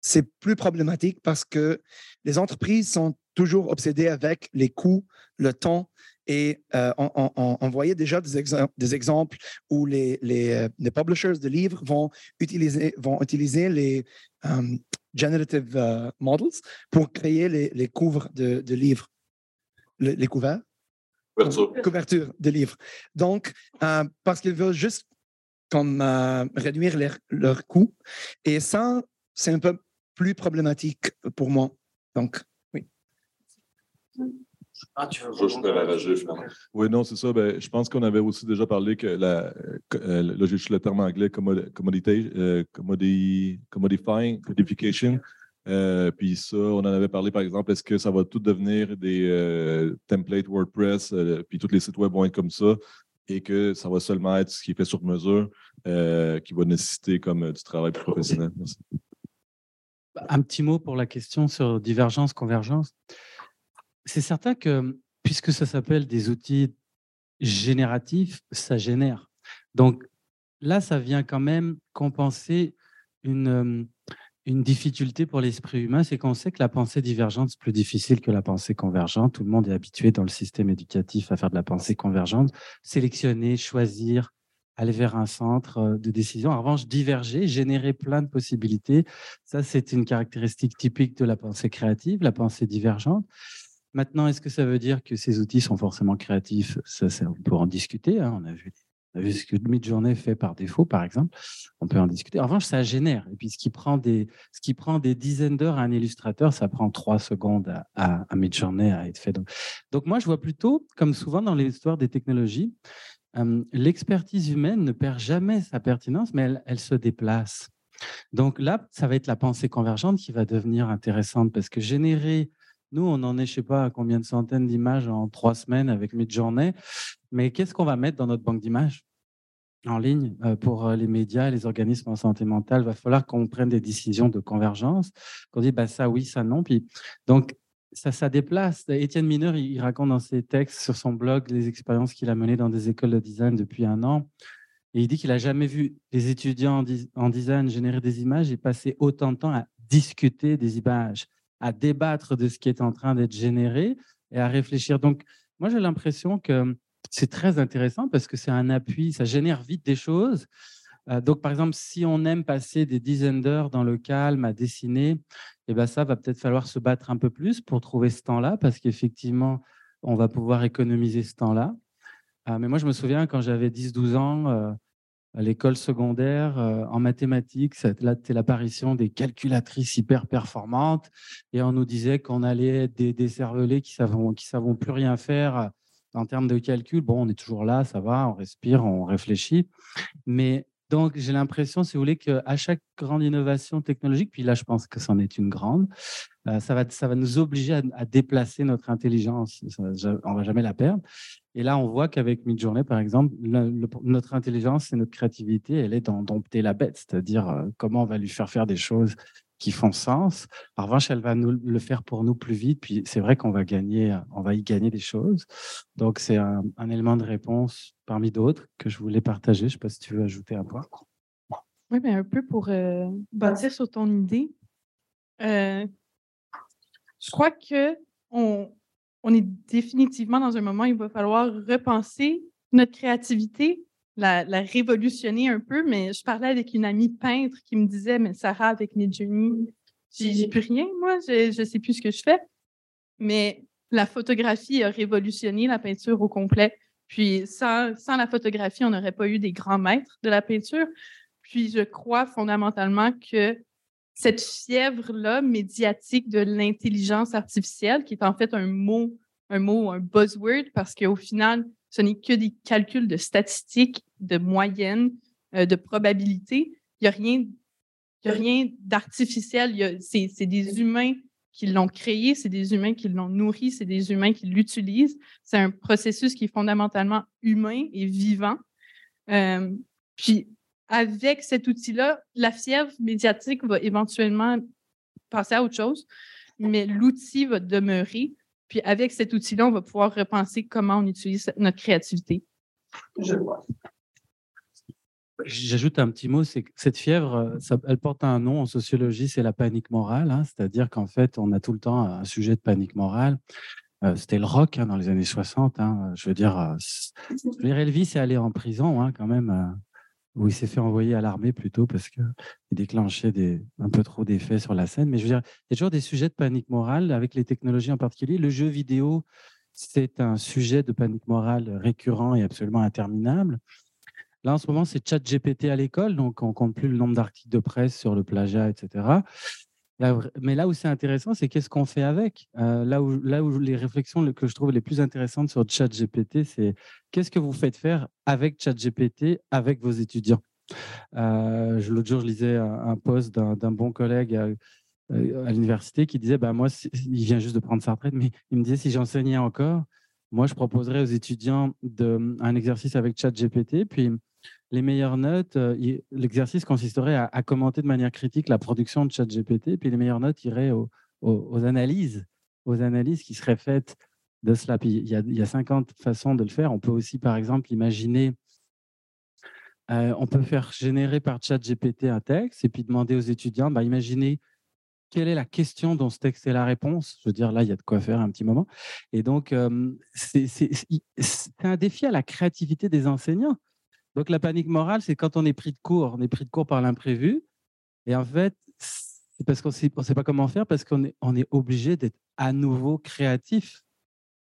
c'est plus problématique parce que les entreprises sont toujours obsédées avec les coûts, le temps. Et euh, on, voyait déjà des, des exemples où les, les, euh, publishers de livres vont utiliser, vont utiliser les euh, generative models pour créer les, les couvres de, livres. les couverts? Couverture. de livres. Donc, parce qu'ils veulent juste comme réduire leurs coûts. Et ça, c'est un peu plus problématique pour moi. Donc, oui. Ah, tu veux je, Oui, non, c'est ça. Ben, je pense qu'on avait aussi déjà parlé que la, euh, là, j'ai le terme anglais, commodity, euh, commodifying, codification. Euh, puis ça, on en avait parlé, par exemple, est-ce que ça va tout devenir des templates WordPress, puis tous les sites web vont être comme ça, et que ça va seulement être ce qui est fait sur mesure, qui va nécessiter comme du travail plus professionnel? Merci. Un petit mot pour la question sur divergence, convergence. C'est certain que puisque ça s'appelle des outils génératifs, ça génère. Donc là, ça vient quand même compenser une, une difficulté pour l'esprit humain, c'est qu'on sait que la pensée divergente, c'est plus difficile que la pensée convergente. Tout le monde est habitué dans le système éducatif à faire de la pensée convergente, sélectionner, choisir, aller vers un centre euh, de décision. En revanche, diverger, générer plein de possibilités, ça, c'est une caractéristique typique de la pensée créative, la pensée divergente. Maintenant, est-ce que ça veut dire que ces outils sont forcément créatifs? Ça, On peut en discuter. Hein. On, a vu, on, a vu, ce que fait par défaut, par exemple. On peut en discuter. En revanche, ça génère. Et puis, ce qui prend des, ce qui prend des dizaines d'heures à un illustrateur, ça prend trois secondes à, à, à Midjourney à être fait. Donc, moi, je vois plutôt, comme souvent dans l'histoire des technologies, l'expertise humaine ne perd jamais sa pertinence, mais elle, se déplace. Donc là, ça va être la pensée convergente qui va devenir intéressante parce que générer, nous, on en est, je sais pas, à combien de centaines d'images en trois semaines avec Midjourney, mais qu'est-ce qu'on va mettre dans notre banque d'images en ligne euh, pour euh, les médias les organismes en santé mentale, il va falloir qu'on prenne des décisions de convergence, qu'on dise bah, ça oui, ça non. Puis, donc, ça, ça déplace. Étienne Mineur, il, raconte dans ses textes sur son blog les expériences qu'il a menées dans des écoles de design depuis un an. Et il dit qu'il n'a jamais vu des étudiants en, design générer des images et passer autant de temps à discuter des images, à débattre de ce qui est en train d'être généré et à réfléchir. Donc, moi, j'ai l'impression que c'est très intéressant parce que c'est un appui, ça génère vite des choses. Euh, donc, par exemple, si on aime passer des dizaines d'heures dans le calme à dessiner, eh ben, ça va peut-être falloir se battre un peu plus pour trouver ce temps-là, parce qu'effectivement, on va pouvoir économiser ce temps-là. Euh, mais moi, je me souviens quand j'avais 10-12 ans, euh, à l'école secondaire, en mathématiques, c'était l'apparition des calculatrices hyper performantes, et on nous disait qu'on allait être des, des cervelets qui ne savent, qui savent plus rien faire en termes de calcul. Bon, on est toujours là, ça va, on respire, on réfléchit. Mais Donc, j'ai l'impression, si vous voulez, qu'à chaque grande innovation technologique, puis là, je pense que c'en est une grande, euh, ça, va, ça va nous obliger à, déplacer notre intelligence. on ne va jamais la perdre. Et là, on voit qu'avec Midjourney, par exemple, notre intelligence et notre créativité, elle est dans dompter la bête, c'est-à-dire euh, comment on va lui faire faire des choses qui font sens. En revanche, elle va le faire pour nous plus vite. Puis c'est vrai qu'on va gagner, on va y gagner des choses. Donc c'est un, élément de réponse parmi d'autres que je voulais partager. Je ne sais pas si tu veux ajouter un point. Oui, mais un peu pour euh, bâtir sur ton idée. Euh, je crois que on, on est définitivement dans un moment où il va falloir repenser notre créativité la, révolutionner un peu, mais je parlais avec une amie peintre qui me disait, mais Sarah, avec Midjourney, j'ai plus rien, moi, je ne sais plus ce que je fais. Mais la photographie a révolutionné la peinture au complet. Puis sans, sans la photographie, on n'aurait pas eu des grands maîtres de la peinture. Puis je crois fondamentalement que cette fièvre-là médiatique de l'intelligence artificielle, qui est en fait un mot, un mot, un buzzword, parce qu'au final, ce n'est que des calculs de statistiques, de moyennes, euh, de probabilités. Il n'y a rien, rien d'artificiel. C'est des humains qui l'ont créé, c'est des humains qui l'ont nourri, c'est des humains qui l'utilisent. C'est un processus qui est fondamentalement humain et vivant. Euh, puis, avec cet outil-là, la fièvre médiatique va éventuellement passer à autre chose, mais l'outil va demeurer. Puis avec cet outil-là, on va pouvoir repenser comment on utilise notre créativité. Je vois. J'ajoute un petit mot, c'est que cette fièvre, elle porte un nom en sociologie, c'est la panique morale. Hein. C'est-à-dire qu'en fait, on a tout le temps un sujet de panique morale. Euh, c'était le rock hein, dans les années 60. Hein. Je veux dire, euh, Elvis est allé en prison quand même. Où il s'est fait envoyer à l'armée plutôt parce qu'il déclenchait un peu trop d'effets sur la scène. Mais je veux dire, il y a toujours des sujets de panique morale avec les technologies en particulier. Le jeu vidéo, c'est un sujet de panique morale récurrent et absolument interminable. Là, en ce moment, c'est ChatGPT à l'école, donc on compte plus le nombre d'articles de presse sur le plagiat, etc mais là où c'est intéressant, c'est qu'est-ce qu'on fait avec? Euh, là, où, les réflexions que je trouve les plus intéressantes sur ChatGPT, c'est qu'est-ce que vous faites faire avec ChatGPT avec vos étudiants? Euh, L'autre jour, je lisais un, post d'un bon collègue à, euh, à l'université qui disait bah, Moi, il vient juste de prendre sa retraite, mais il me disait si j'enseignais encore, moi, je proposerais aux étudiants un exercice avec ChatGPT, puis les meilleures notes, euh, l'exercice consisterait à, commenter de manière critique la production de ChatGPT, puis les meilleures notes iraient aux, analyses, aux analyses qui seraient faites de cela. Puis il y, a, il y a 50 façons de le faire. On peut aussi, par exemple, imaginer, euh, on peut faire générer par ChatGPT un texte et puis demander aux étudiants, bah, imaginez quelle est la question dont ce texte est la réponse. Je veux dire, là, il y a de quoi faire un petit moment. Et donc, euh, c'est un défi à la créativité des enseignants. Donc la panique morale, c'est quand on est pris de court, on est pris de court par l'imprévu. Et en fait, c'est parce qu'on ne sait pas comment faire, parce qu'on est, obligé d'être à nouveau créatif.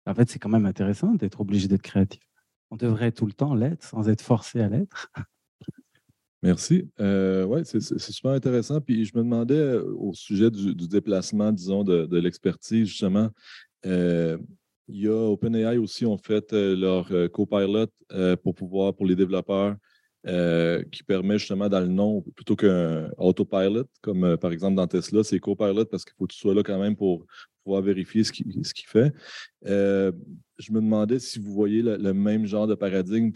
En fait, c'est quand même intéressant d'être obligé d'être créatif. On devrait tout le temps l'être sans être forcé à l'être. Merci. Euh, oui, c'est super intéressant. Puis je me demandais euh, au sujet du, déplacement, disons, de, l'expertise, justement. Euh, il y a OpenAI aussi ont fait euh, leur euh, copilot euh, pour pouvoir, pour les développeurs, qui permet justement dans le nom, plutôt qu'un autopilot, comme par exemple dans Tesla, c'est copilot parce qu'il faut que tu sois là quand même pour pouvoir vérifier ce qu'il fait. je me demandais si vous voyez le, même genre de paradigme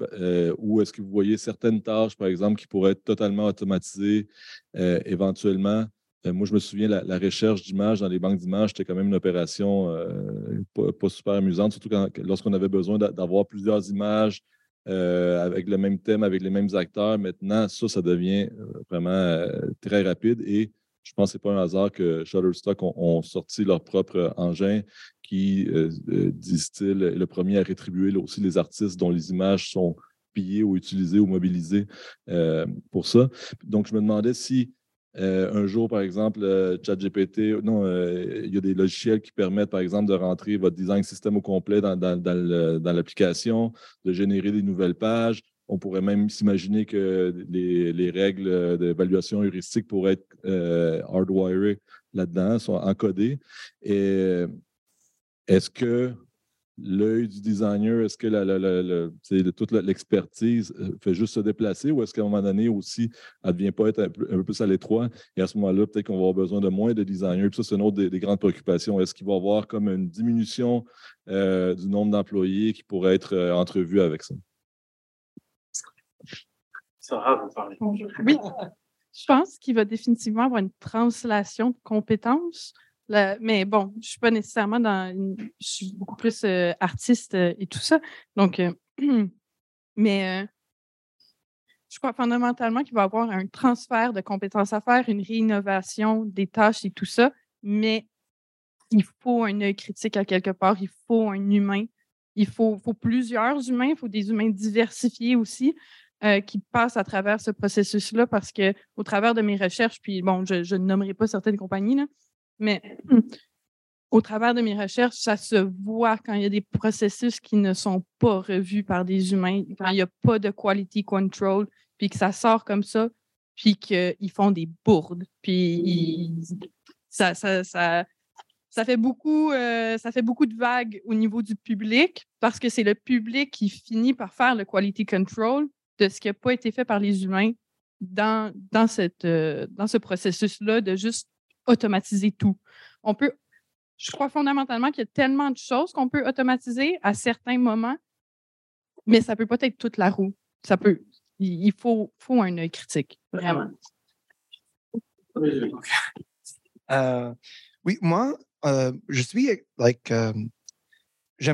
ou est-ce que vous voyez certaines tâches, par exemple, qui pourraient être totalement automatisées éventuellement moi, je me souviens, la, recherche d'images dans les banques d'images, c'était quand même une opération euh, pas, super amusante, surtout lorsqu'on avait besoin d'avoir plusieurs images euh, avec le même thème, avec les mêmes acteurs. Maintenant, ça, ça devient vraiment très rapide et je pense que ce n'est pas un hasard que Shutterstock ont, sorti leur propre engin qui, disent-ils, est le premier à rétribuer aussi les artistes dont les images sont pillées ou utilisées ou mobilisées pour ça. Donc, je me demandais si euh, un jour, par exemple, euh, ChatGPT, non, euh, il y a des logiciels qui permettent, par exemple, de rentrer votre design système au complet dans, l'application, de générer des nouvelles pages. On pourrait même s'imaginer que les, règles d'évaluation heuristique pourraient être hardwired là-dedans, sont encodées. Et est-ce que l'œil du designer, est-ce que la, toute l'expertise euh, fait juste se déplacer ou est-ce qu'à un moment donné aussi, elle ne devient pas être un peu, plus à l'étroit et à ce moment-là, peut-être qu'on va avoir besoin de moins de designers. Puis ça, c'est une autre des, grandes préoccupations. Est-ce qu'il va y avoir comme une diminution euh, du nombre d'employés qui pourrait être euh, entrevue avec ça? Sarah, vous parlez. Oui, je pense qu'il va définitivement avoir une translation de compétences mais bon, je ne suis pas nécessairement dans. je suis beaucoup plus euh, artiste euh, et tout ça. Donc, euh, mais je crois fondamentalement qu'il va y avoir un transfert de compétences à faire, une réinnovation des tâches et tout ça. Mais il faut un œil critique à quelque part. Il faut un humain. Il faut, faut plusieurs humains. Il faut des humains diversifiés aussi. qui passent à travers ce processus-là parce que au travers de mes recherches, puis bon, je, je ne nommerai pas certaines compagnies, là, mais au travers de mes recherches, ça se voit quand il y a des processus qui ne sont pas revus par des humains, quand il n'y a pas de quality control, puis que ça sort comme ça, puis qu'ils font des bourdes. Puis ça, ça, ça, ça, fait beaucoup, euh, ça fait beaucoup de vagues au niveau du public parce que c'est le public qui finit par faire le quality control de ce qui n'a pas été fait par les humains dans, dans, cette, euh, dans ce processus-là de juste automatiser tout. On peut, je crois fondamentalement qu'il y a tellement de choses qu'on peut automatiser à certains moments, mais ça ne peut pas être toute la roue. Ça peut, il faut, faut un œil critique, vraiment. Euh, oui, moi, euh, je suis like, euh, je,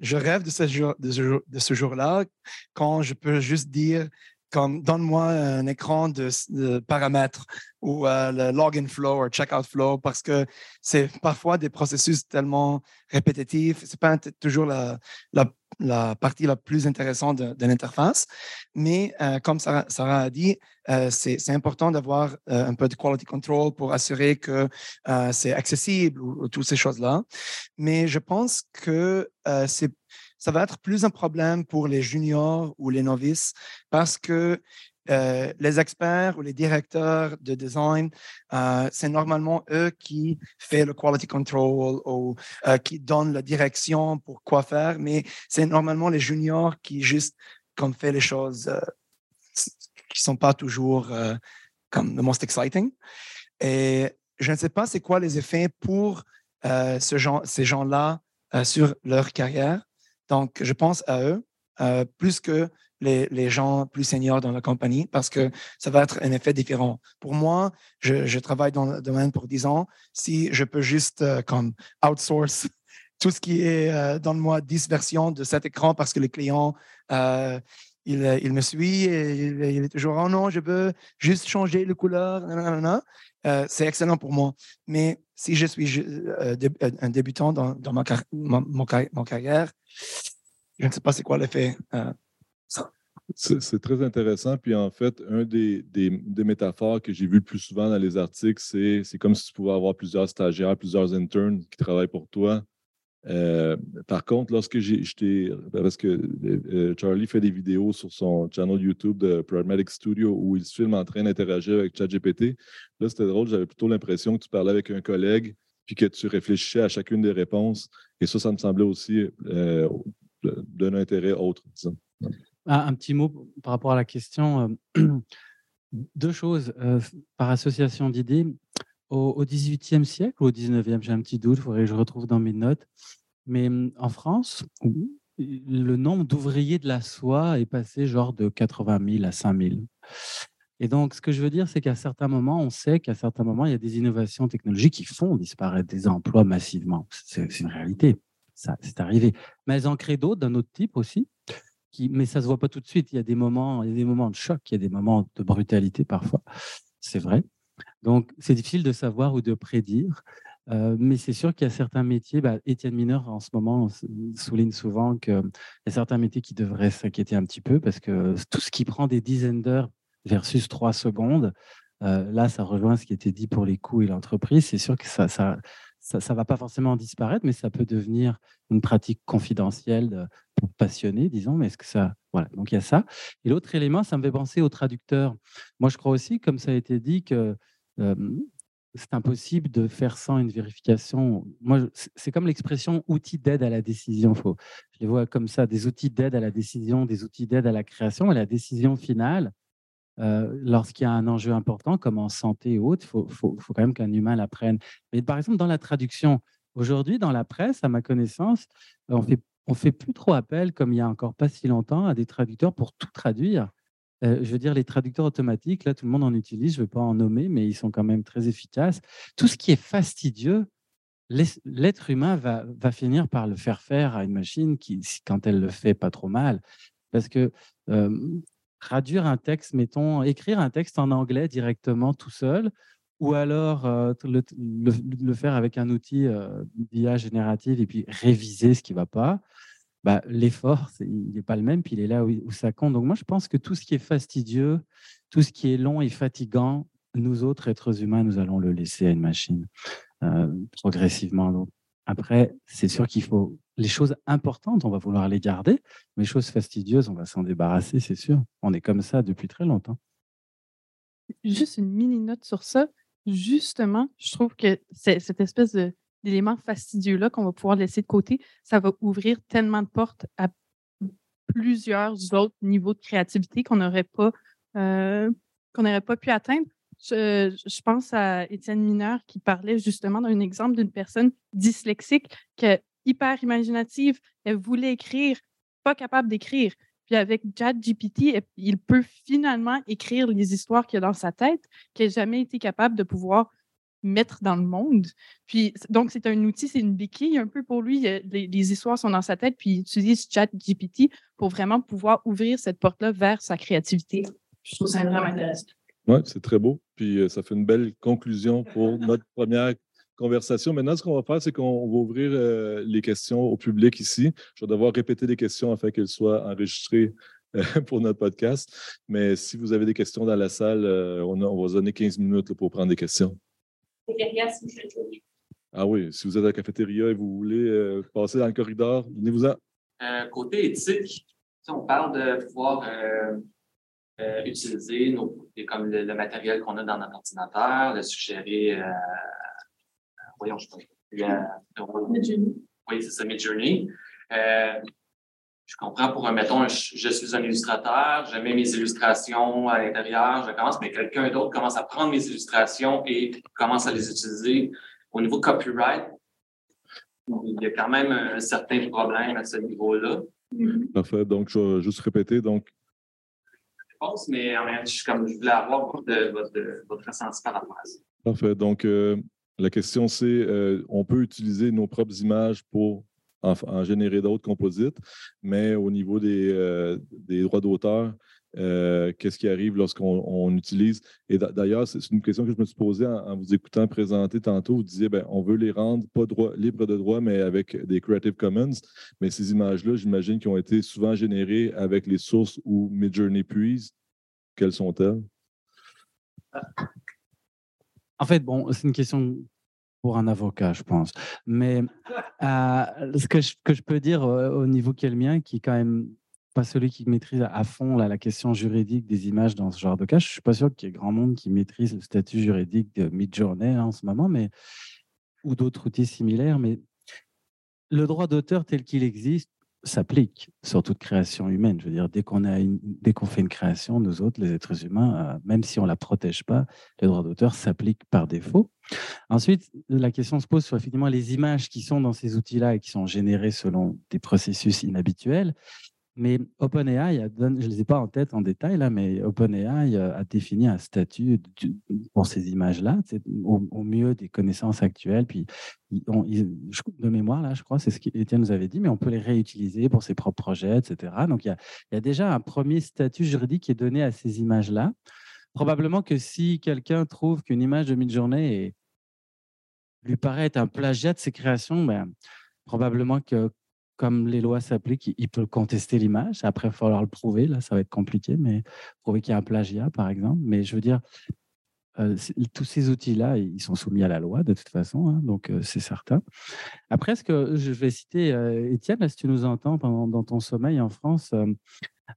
je, rêve de ce jour, de ce, de ce jour-là quand je peux juste dire comme donne-moi un écran de, paramètres ou euh, le login flow ou checkout flow parce que c'est parfois des processus tellement répétitifs. C'est pas toujours la, la, partie la plus intéressante de, l'interface, mais euh, comme Sarah, a dit, euh, c'est important d'avoir un peu de quality control pour assurer que c'est accessible ou, toutes ces choses-là. Mais je pense que c'est ça va être plus un problème pour les juniors ou les novices parce que euh, les experts ou les directeurs de design, euh, c'est normalement eux qui font le quality control ou euh, qui donnent la direction pour quoi faire, mais c'est normalement les juniors qui juste comme fait les choses qui sont pas toujours comme the most exciting. Et je ne sais pas c'est quoi les effets pour ces gens-là sur leur carrière. Donc, je pense à eux euh, plus que les, gens plus seniors dans la compagnie parce que ça va être un effet différent. Pour moi, je, travaille dans le domaine pour 10 ans. Si je peux juste euh, comme outsource tout ce qui est euh, mois 10 versions de cet écran parce que le client, il, il, me suit et il, est toujours oh non, je veux juste changer la couleur. c'est excellent pour moi. Mais si je suis un débutant dans, ma, carrière, je ne sais pas c'est quoi l'effet. Euh, c'est très intéressant. Puis en fait, un des, métaphores que j'ai vu plus souvent dans les articles, c'est comme si tu pouvais avoir plusieurs stagiaires, plusieurs interns qui travaillent pour toi. Euh, par contre, lorsque j'étais. Parce que euh, Charlie fait des vidéos sur son channel YouTube de Pragmatic Studio où il se filme en train d'interagir avec ChatGPT. Là, c'était drôle. J'avais plutôt l'impression que tu parlais avec un collègue puis que tu réfléchissais à chacune des réponses. Et ça, ça me semblait aussi d'un intérêt autre. Ah, un petit mot par rapport à la question. Euh, deux choses. Euh, par association d'idées, au, XVIIIe siècle ou au XIXe, j'ai un petit doute, il faudrait que je retrouve dans mes notes. Mais hum, en France, le nombre d'ouvriers de la soie est passé genre de 80 000 à 5 000. Et donc, ce que je veux dire, c'est qu'à certains moments, on sait qu'à certains moments, il y a des innovations technologiques qui font disparaître des emplois massivement. C'est une réalité c'est arrivé. Mais elles en créent d'autres d'un autre type aussi. Mais ça se voit pas tout de suite. Il y a des moments, il y a des moments de choc, il y a des moments de brutalité parfois. C'est vrai. Donc, c'est difficile de savoir ou de prédire. Euh, mais c'est sûr qu'il y a certains métiers, bah, Étienne Mineur en ce moment souligne souvent qu'il y a certains métiers qui devraient s'inquiéter un petit peu parce que tout ce qui prend des dizaines d'heures versus trois secondes, euh, là, ça rejoint ce qui était dit pour les coûts et l'entreprise. C'est sûr que ça, ça, ça ne va pas forcément disparaître, mais ça peut devenir une pratique confidentielle pour passionnés, disons. Mais est-ce que ça. Voilà, donc il y a ça. Et l'autre élément, ça me fait penser au traducteur. Moi, je crois aussi, comme ça a été dit, que c'est impossible de faire sans une vérification. Moi, c'est comme l'expression outil d'aide à la décision. Faut, je les vois comme ça, des outils d'aide à la décision, des outils d'aide à la création. Et la décision finale, lorsqu'il y a un enjeu important, comme en santé ou autre, il faut, quand même qu'un humain la prenne. Mais par exemple, dans la traduction, aujourd'hui, dans la presse, à ma connaissance, on fait, on fait plus trop appel, comme il y a encore pas si longtemps, à des traducteurs pour tout traduire. Euh, je veux dire, les traducteurs automatiques, là, tout le monde en utilise, je ne vais pas en nommer, mais ils sont quand même très efficaces. Tout ce qui est fastidieux, l'être humain va, finir par le faire faire à une machine qui, quand elle le fait pas trop mal. Parce que euh, traduire un texte, mettons, écrire un texte en anglais directement tout seul, ou alors euh, le, le, faire avec un outil d'IA générative et puis réviser ce qui ne va pas, bah, l'effort, il n'est pas le même, puis il est là où, ça compte. Donc moi, je pense que tout ce qui est fastidieux, tout ce qui est long et fatigant, nous autres êtres humains, nous allons le laisser à une machine euh, progressivement. Après, c'est sûr qu'il faut les choses importantes, on va vouloir les garder, mais les choses fastidieuses, on va s'en débarrasser, c'est sûr. On est comme ça depuis très longtemps. Juste une mini note sur ça. Justement, je trouve que cette espèce de d'éléments fastidieux-là qu'on va pouvoir laisser de côté, ça va ouvrir tellement de portes à plusieurs autres niveaux de créativité qu'on n'aurait pas, euh, pas pu atteindre. Je, pense à Étienne Mineur qui parlait justement d'un exemple d'une personne dyslexique qui est hyper imaginative, elle voulait écrire, pas capable d'écrire. Puis avec ChatGPT, il peut finalement écrire les histoires qu'il a dans sa tête, qu'il n'a jamais été capable de pouvoir mettre dans le monde. Puis, donc, c'est un outil, c'est une béquille un peu pour lui. Les, histoires sont dans sa tête, puis il utilise ChatGPT pour vraiment pouvoir ouvrir cette porte-là vers sa créativité. Je trouve ça vraiment intéressant. Oui, c'est très beau. Puis, euh, ça fait une belle conclusion pour notre première conversation. Maintenant, ce qu'on va faire, c'est qu'on va ouvrir euh, les questions au public ici. Je vais devoir répéter des questions afin qu'elles soient enregistrées euh, pour notre podcast. Mais si vous avez des questions dans la salle, on, on, va donner 15 minutes pour prendre des questions cafétéria si vous Ah oui, si vous êtes à la cafétéria et vous voulez euh, passer dans le corridor, venez-vous-en. Euh, côté éthique, on parle de pouvoir euh, utiliser nos, comme le, matériel qu'on a dans notre ordinateur, le suggérer, voyons, je pense, Midjourney. Oui, c'est ça, Midjourney. Je comprends pour un, mettons, je, suis un illustrateur, je mets mes illustrations à l'intérieur, je commence, mais quelqu'un d'autre commence à prendre mes illustrations et commence à les utiliser. Au niveau copyright, il y a quand même un certain problème à ce niveau-là. Parfait. Donc, je vais juste répéter. Donc, réponse, mais en même temps, comme je voulais avoir votre, votre, votre ressenti par rapport à ça. Parfait. Donc, euh, la question, c'est euh, on peut utiliser nos propres images pour en, générer d'autres composites, mais au niveau des, euh, des droits d'auteur, euh, qu'est-ce qui arrive lorsqu'on utilise? Et d'ailleurs, c'est une question que je me suis posée en, vous écoutant présenter tantôt. Vous disiez, ben, on veut les rendre pas droit, libres de droit, mais avec des Creative Commons. Mais ces images-là, j'imagine, qui ont été souvent générées avec les sources où Midjourney puise. Quelles sont-elles? En fait, bon, c'est une question pour un avocat, je pense. Mais euh, ce que je, peux dire au, niveau qui est le mien, qui quand même pas celui qui maîtrise à fond la question juridique des images dans ce genre de cas, je suis pas sûr qu'il y ait grand monde qui maîtrise le statut juridique de Midjourney hein, en ce moment, mais ou d'autres outils similaires. Mais le droit d'auteur tel qu'il existe s'applique sur toute création humaine. Je veux dire, dès qu'on fait une création, nous autres, les êtres humains, euh, même si on la protège pas, le droit d'auteur s'applique par défaut. Ensuite, la question se pose sur effectivement les images qui sont dans ces outils-là et qui sont générées selon des processus inhabituels. Mais OpenAI, je ne les ai pas en tête en détail là, mais OpenAI euh, a défini un statut pour ces images-là, au, mieux des connaissances actuelles. Puis, de mémoire, là, je crois, c'est ce qu'Étienne nous avait dit, mais on peut les réutiliser pour ses propres projets, etc. Donc, il y a, déjà un premier statut juridique qui est donné à ces images-là. Probablement que si quelqu'un trouve qu'une image de mid-journée lui paraît être un plagiat de ses créations, ben, probablement que comme les lois s'appliquent, il peut contester l'image. Après, il va falloir le prouver. Là, ça va être compliqué, mais prouver qu'il y a un plagiat, par exemple. Mais je veux dire, euh, tous ces outils-là, ils sont soumis à la loi de toute façon, hein, donc euh, c'est certain. Après, ce que je vais citer, euh, Étienne, si tu nous entends pendant, dans ton sommeil en France,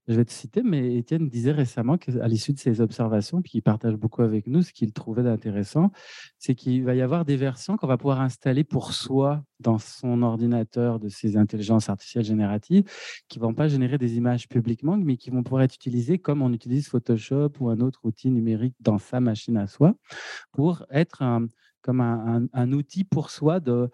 Je vais te citer, mais Étienne disait récemment qu'à l'issue de ses observations, puis il partage beaucoup avec nous ce qu'il trouvait d'intéressant, c'est qu'il va y avoir des versions qu'on va pouvoir installer pour soi dans son ordinateur de ces intelligences artificielles génératives, qui ne vont pas générer des images publiquement, mais qui vont pouvoir être utilisées comme on utilise Photoshop ou un autre outil numérique dans sa machine à soi, pour être comme un, un outil pour soi de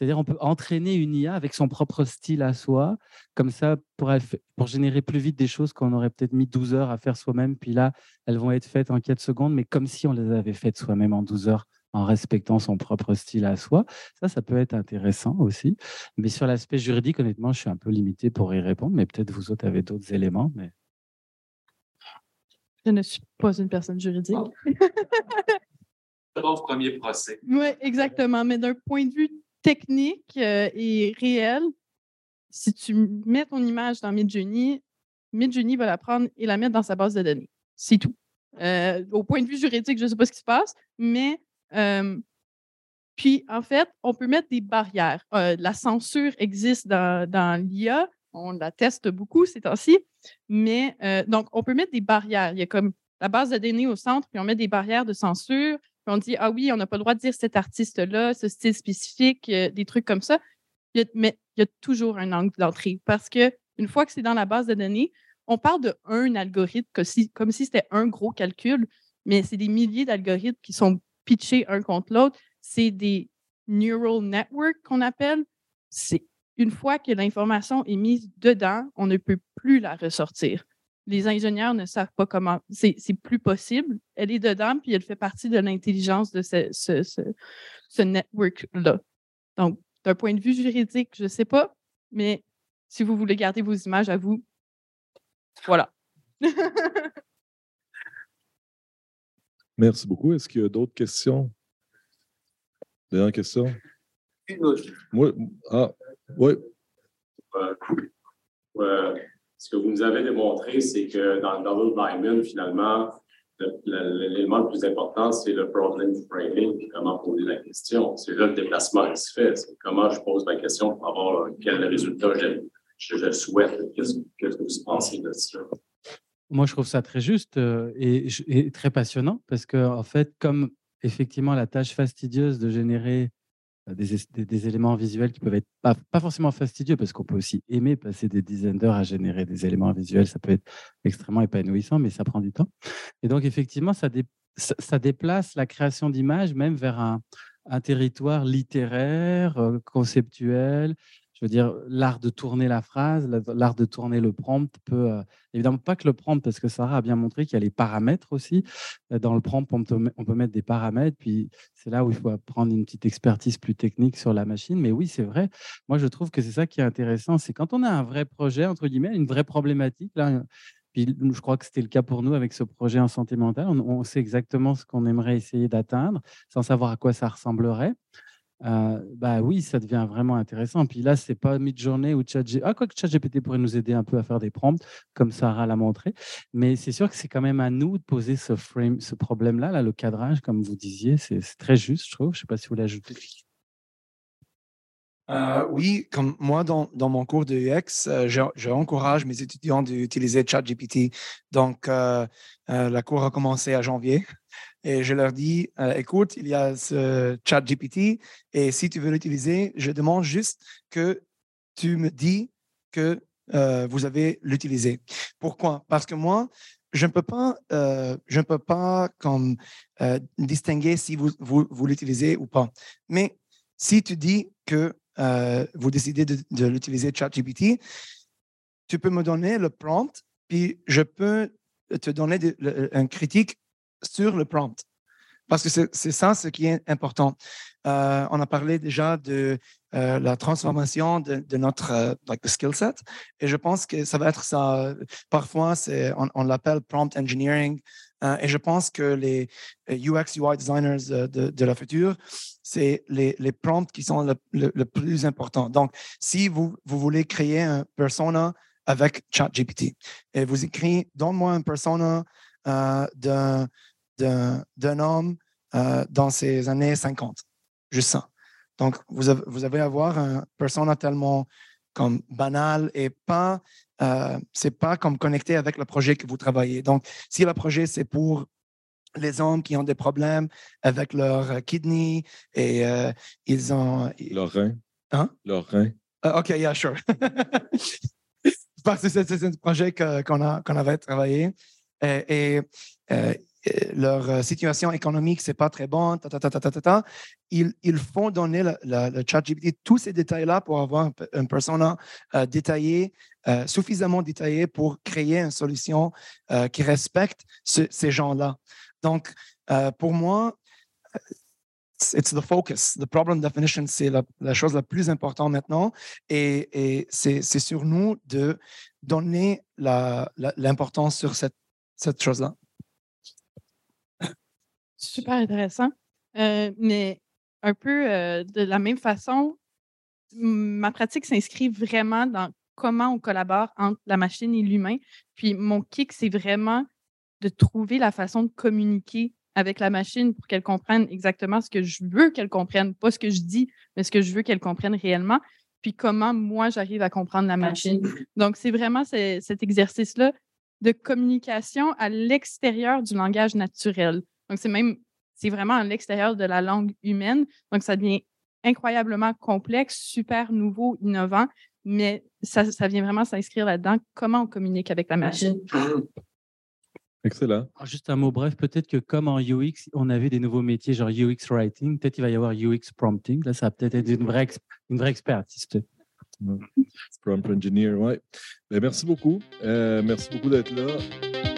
c'est-à-dire, on peut entraîner une IA avec son propre style à soi, comme ça, pour, pour générer plus vite des choses qu'on aurait peut-être mis 12 heures à faire soi-même. Puis là, elles vont être faites en 4 secondes, mais comme si on les avait faites soi-même en 12 heures en respectant son propre style à soi. Ça, ça peut être intéressant aussi. Mais sur l'aspect juridique, honnêtement, je suis un peu limité pour y répondre, mais peut-être vous autres avez d'autres éléments. Mais... Je ne suis pas une personne juridique. Bon premier procès. Oui, exactement. Mais d'un point de vue technique euh, et réelle, si tu mets ton image dans Midjourney, Midjourney va la prendre et la mettre dans sa base de données. C'est tout. Euh, au point de vue juridique, je ne sais pas ce qui se passe, mais euh, puis en fait, on peut mettre des barrières. la censure existe dans, dans l'IA, on la teste beaucoup ces temps-ci, mais donc on peut mettre des barrières. Il y a comme la base de données au centre, puis on met des barrières de censure on dit Ah oui, on n'a pas le droit de dire cet artiste-là, ce style spécifique, euh, des trucs comme ça. mais il y a toujours un angle d'entrée parce que une fois que c'est dans la base de données, on parle de un algorithme comme si, comme c'était un gros calcul, mais c'est des milliers d'algorithmes qui sont pitchés un contre l'autre. C'est des neural networks qu'on appelle. C'est une fois que l'information est mise dedans, on ne peut plus la ressortir les ingénieurs ne savent pas comment. C'est plus possible. Elle est dedans, puis elle fait partie de l'intelligence de ce, ce, network-là. Donc, d'un point de vue juridique, je ne sais pas, mais si vous voulez garder vos images à vous, voilà. Merci beaucoup. Est-ce qu'il y a d'autres questions? Dernière question? Moi, ah, oui. Euh, ce que vous nous avez démontré, c'est que dans le double diamond, finalement, l'élément le, plus important, c'est le problem framing, comment poser la question. C'est là le déplacement qui se fait. C'est comment je pose la question pour avoir quel résultat je, souhaite. Qu'est-ce que vous pensez de ça? Moi, je trouve ça très juste euh, et, et très passionnant parce que, en fait, comme effectivement la tâche fastidieuse de générer des, éléments visuels qui peuvent être pas, forcément fastidieux, parce qu'on peut aussi aimer passer des dizaines d'heures à générer des éléments visuels. Ça peut être extrêmement épanouissant, mais ça prend du temps. Et donc, effectivement, ça, déplace la création d'images même vers un, un territoire littéraire, euh, conceptuel, je veux dire, l'art de tourner la phrase, l'art de tourner le prompt peut, euh, évidemment pas que le prompt, parce que Sarah a bien montré qu'il y a les paramètres aussi. Euh, dans le prompt, on peut, mettre des paramètres, puis c'est là où il faut prendre une petite expertise plus technique sur la machine. Mais oui, c'est vrai. Moi, je trouve que c'est ça qui est intéressant, c'est quand on a un vrai projet, entre guillemets, une vraie problématique, là, puis je crois que c'était le cas pour nous avec ce projet en santé mentale. On, on sait exactement ce qu'on aimerait essayer d'atteindre sans savoir à quoi ça ressemblerait. Euh, bah oui, ça devient vraiment intéressant. Puis là, c'est pas Midjourney ou ChatGPT. Ah, quoi que ChatGPT pourrait nous aider un peu à faire des prompts, comme Sarah l'a montré. Mais c'est sûr que c'est quand même à nous de poser ce ce problème-là, là, le cadrage, comme vous disiez. C'est très juste, je trouve. Je sais pas si vous l'ajoutez. Euh, oui, comme moi, dans, dans mon cours de UX, euh, j'encourage mes étudiants d'utiliser ChatGPT. Donc, la cour a commencé à janvier et je leur dis, euh, écoute, il y a ce chat GPT et si tu veux l'utiliser, je demande juste que tu me dis que euh, vous avez l'utilisé. Pourquoi? Parce que moi, je ne peux pas, euh, je ne peux pas distinguer si vous, vous l'utilisez ou pas. Mais si tu dis que vous décidez de, de l'utiliser ChatGPT, tu peux me donner le prompt, puis je peux te donner un critique sur le prompt. Parce que c'est ça ce qui est important. Euh, on a parlé déjà de euh, la transformation de, notre euh, like skill set. Et je pense que ça va être ça. Parfois, on, on l'appelle prompt engineering. Et je pense que les UX, UI designers de, de la future, c'est les, les, prompts qui sont le, le, plus important. Donc, si vous, vous voulez créer un persona avec ChatGPT et vous écrivez, donne-moi un persona d'un homme euh, dans ces années 50. Juste ça. Donc, vous avez, vous avez avoir un persona tellement comme banal et pas, euh, c'est pas comme connecté avec le projet que vous travaillez. Donc, si le projet, c'est pour les hommes qui ont des problèmes avec leur kidney et euh, ils ont... Leur rein. Hein? Leur rein. Uh, OK, yeah, sure. Parce que c'est un projet qu'on avait travaillé. Et, euh, leur situation économique, c'est pas très bon, Ils, ils font donner le, chat GPT tous ces détails-là pour avoir un, persona euh, détaillé, euh, suffisamment détaillé pour créer une solution qui respecte ces gens-là. Donc, pour moi, it's the focus. The problem definition, c'est la, chose la plus importante maintenant. Et, c'est sur nous de donner l'importance sur cette, cette chose-là. Super intéressant. Euh, mais un peu euh, de la même façon, ma pratique s'inscrit vraiment dans comment on collabore entre la machine et l'humain. Puis mon kick, c'est vraiment de trouver la façon de communiquer avec la machine pour qu'elle comprenne exactement ce que je veux qu'elle comprenne, pas ce que je dis, mais ce que je veux qu'elle comprenne réellement, puis comment moi j'arrive à comprendre la machine. Donc, c'est vraiment cet exercice-là de communication à l'extérieur du langage naturel. Donc, c'est même, c'est vraiment à l'extérieur de la langue humaine. Donc, ça devient incroyablement complexe, super nouveau, innovant, mais ça, ça vient vraiment s'inscrire là-dedans, comment on communique avec la machine? Excellent. juste un mot bref, peut-être que comme en UX, on avait des nouveaux métiers genre UX writing, peut-être il va y avoir UX prompting. Là, ça va peut-être être une vraie, une vraie expertise. Prompt engineer, ouais. Ben, merci beaucoup. Euh, merci beaucoup d'être là.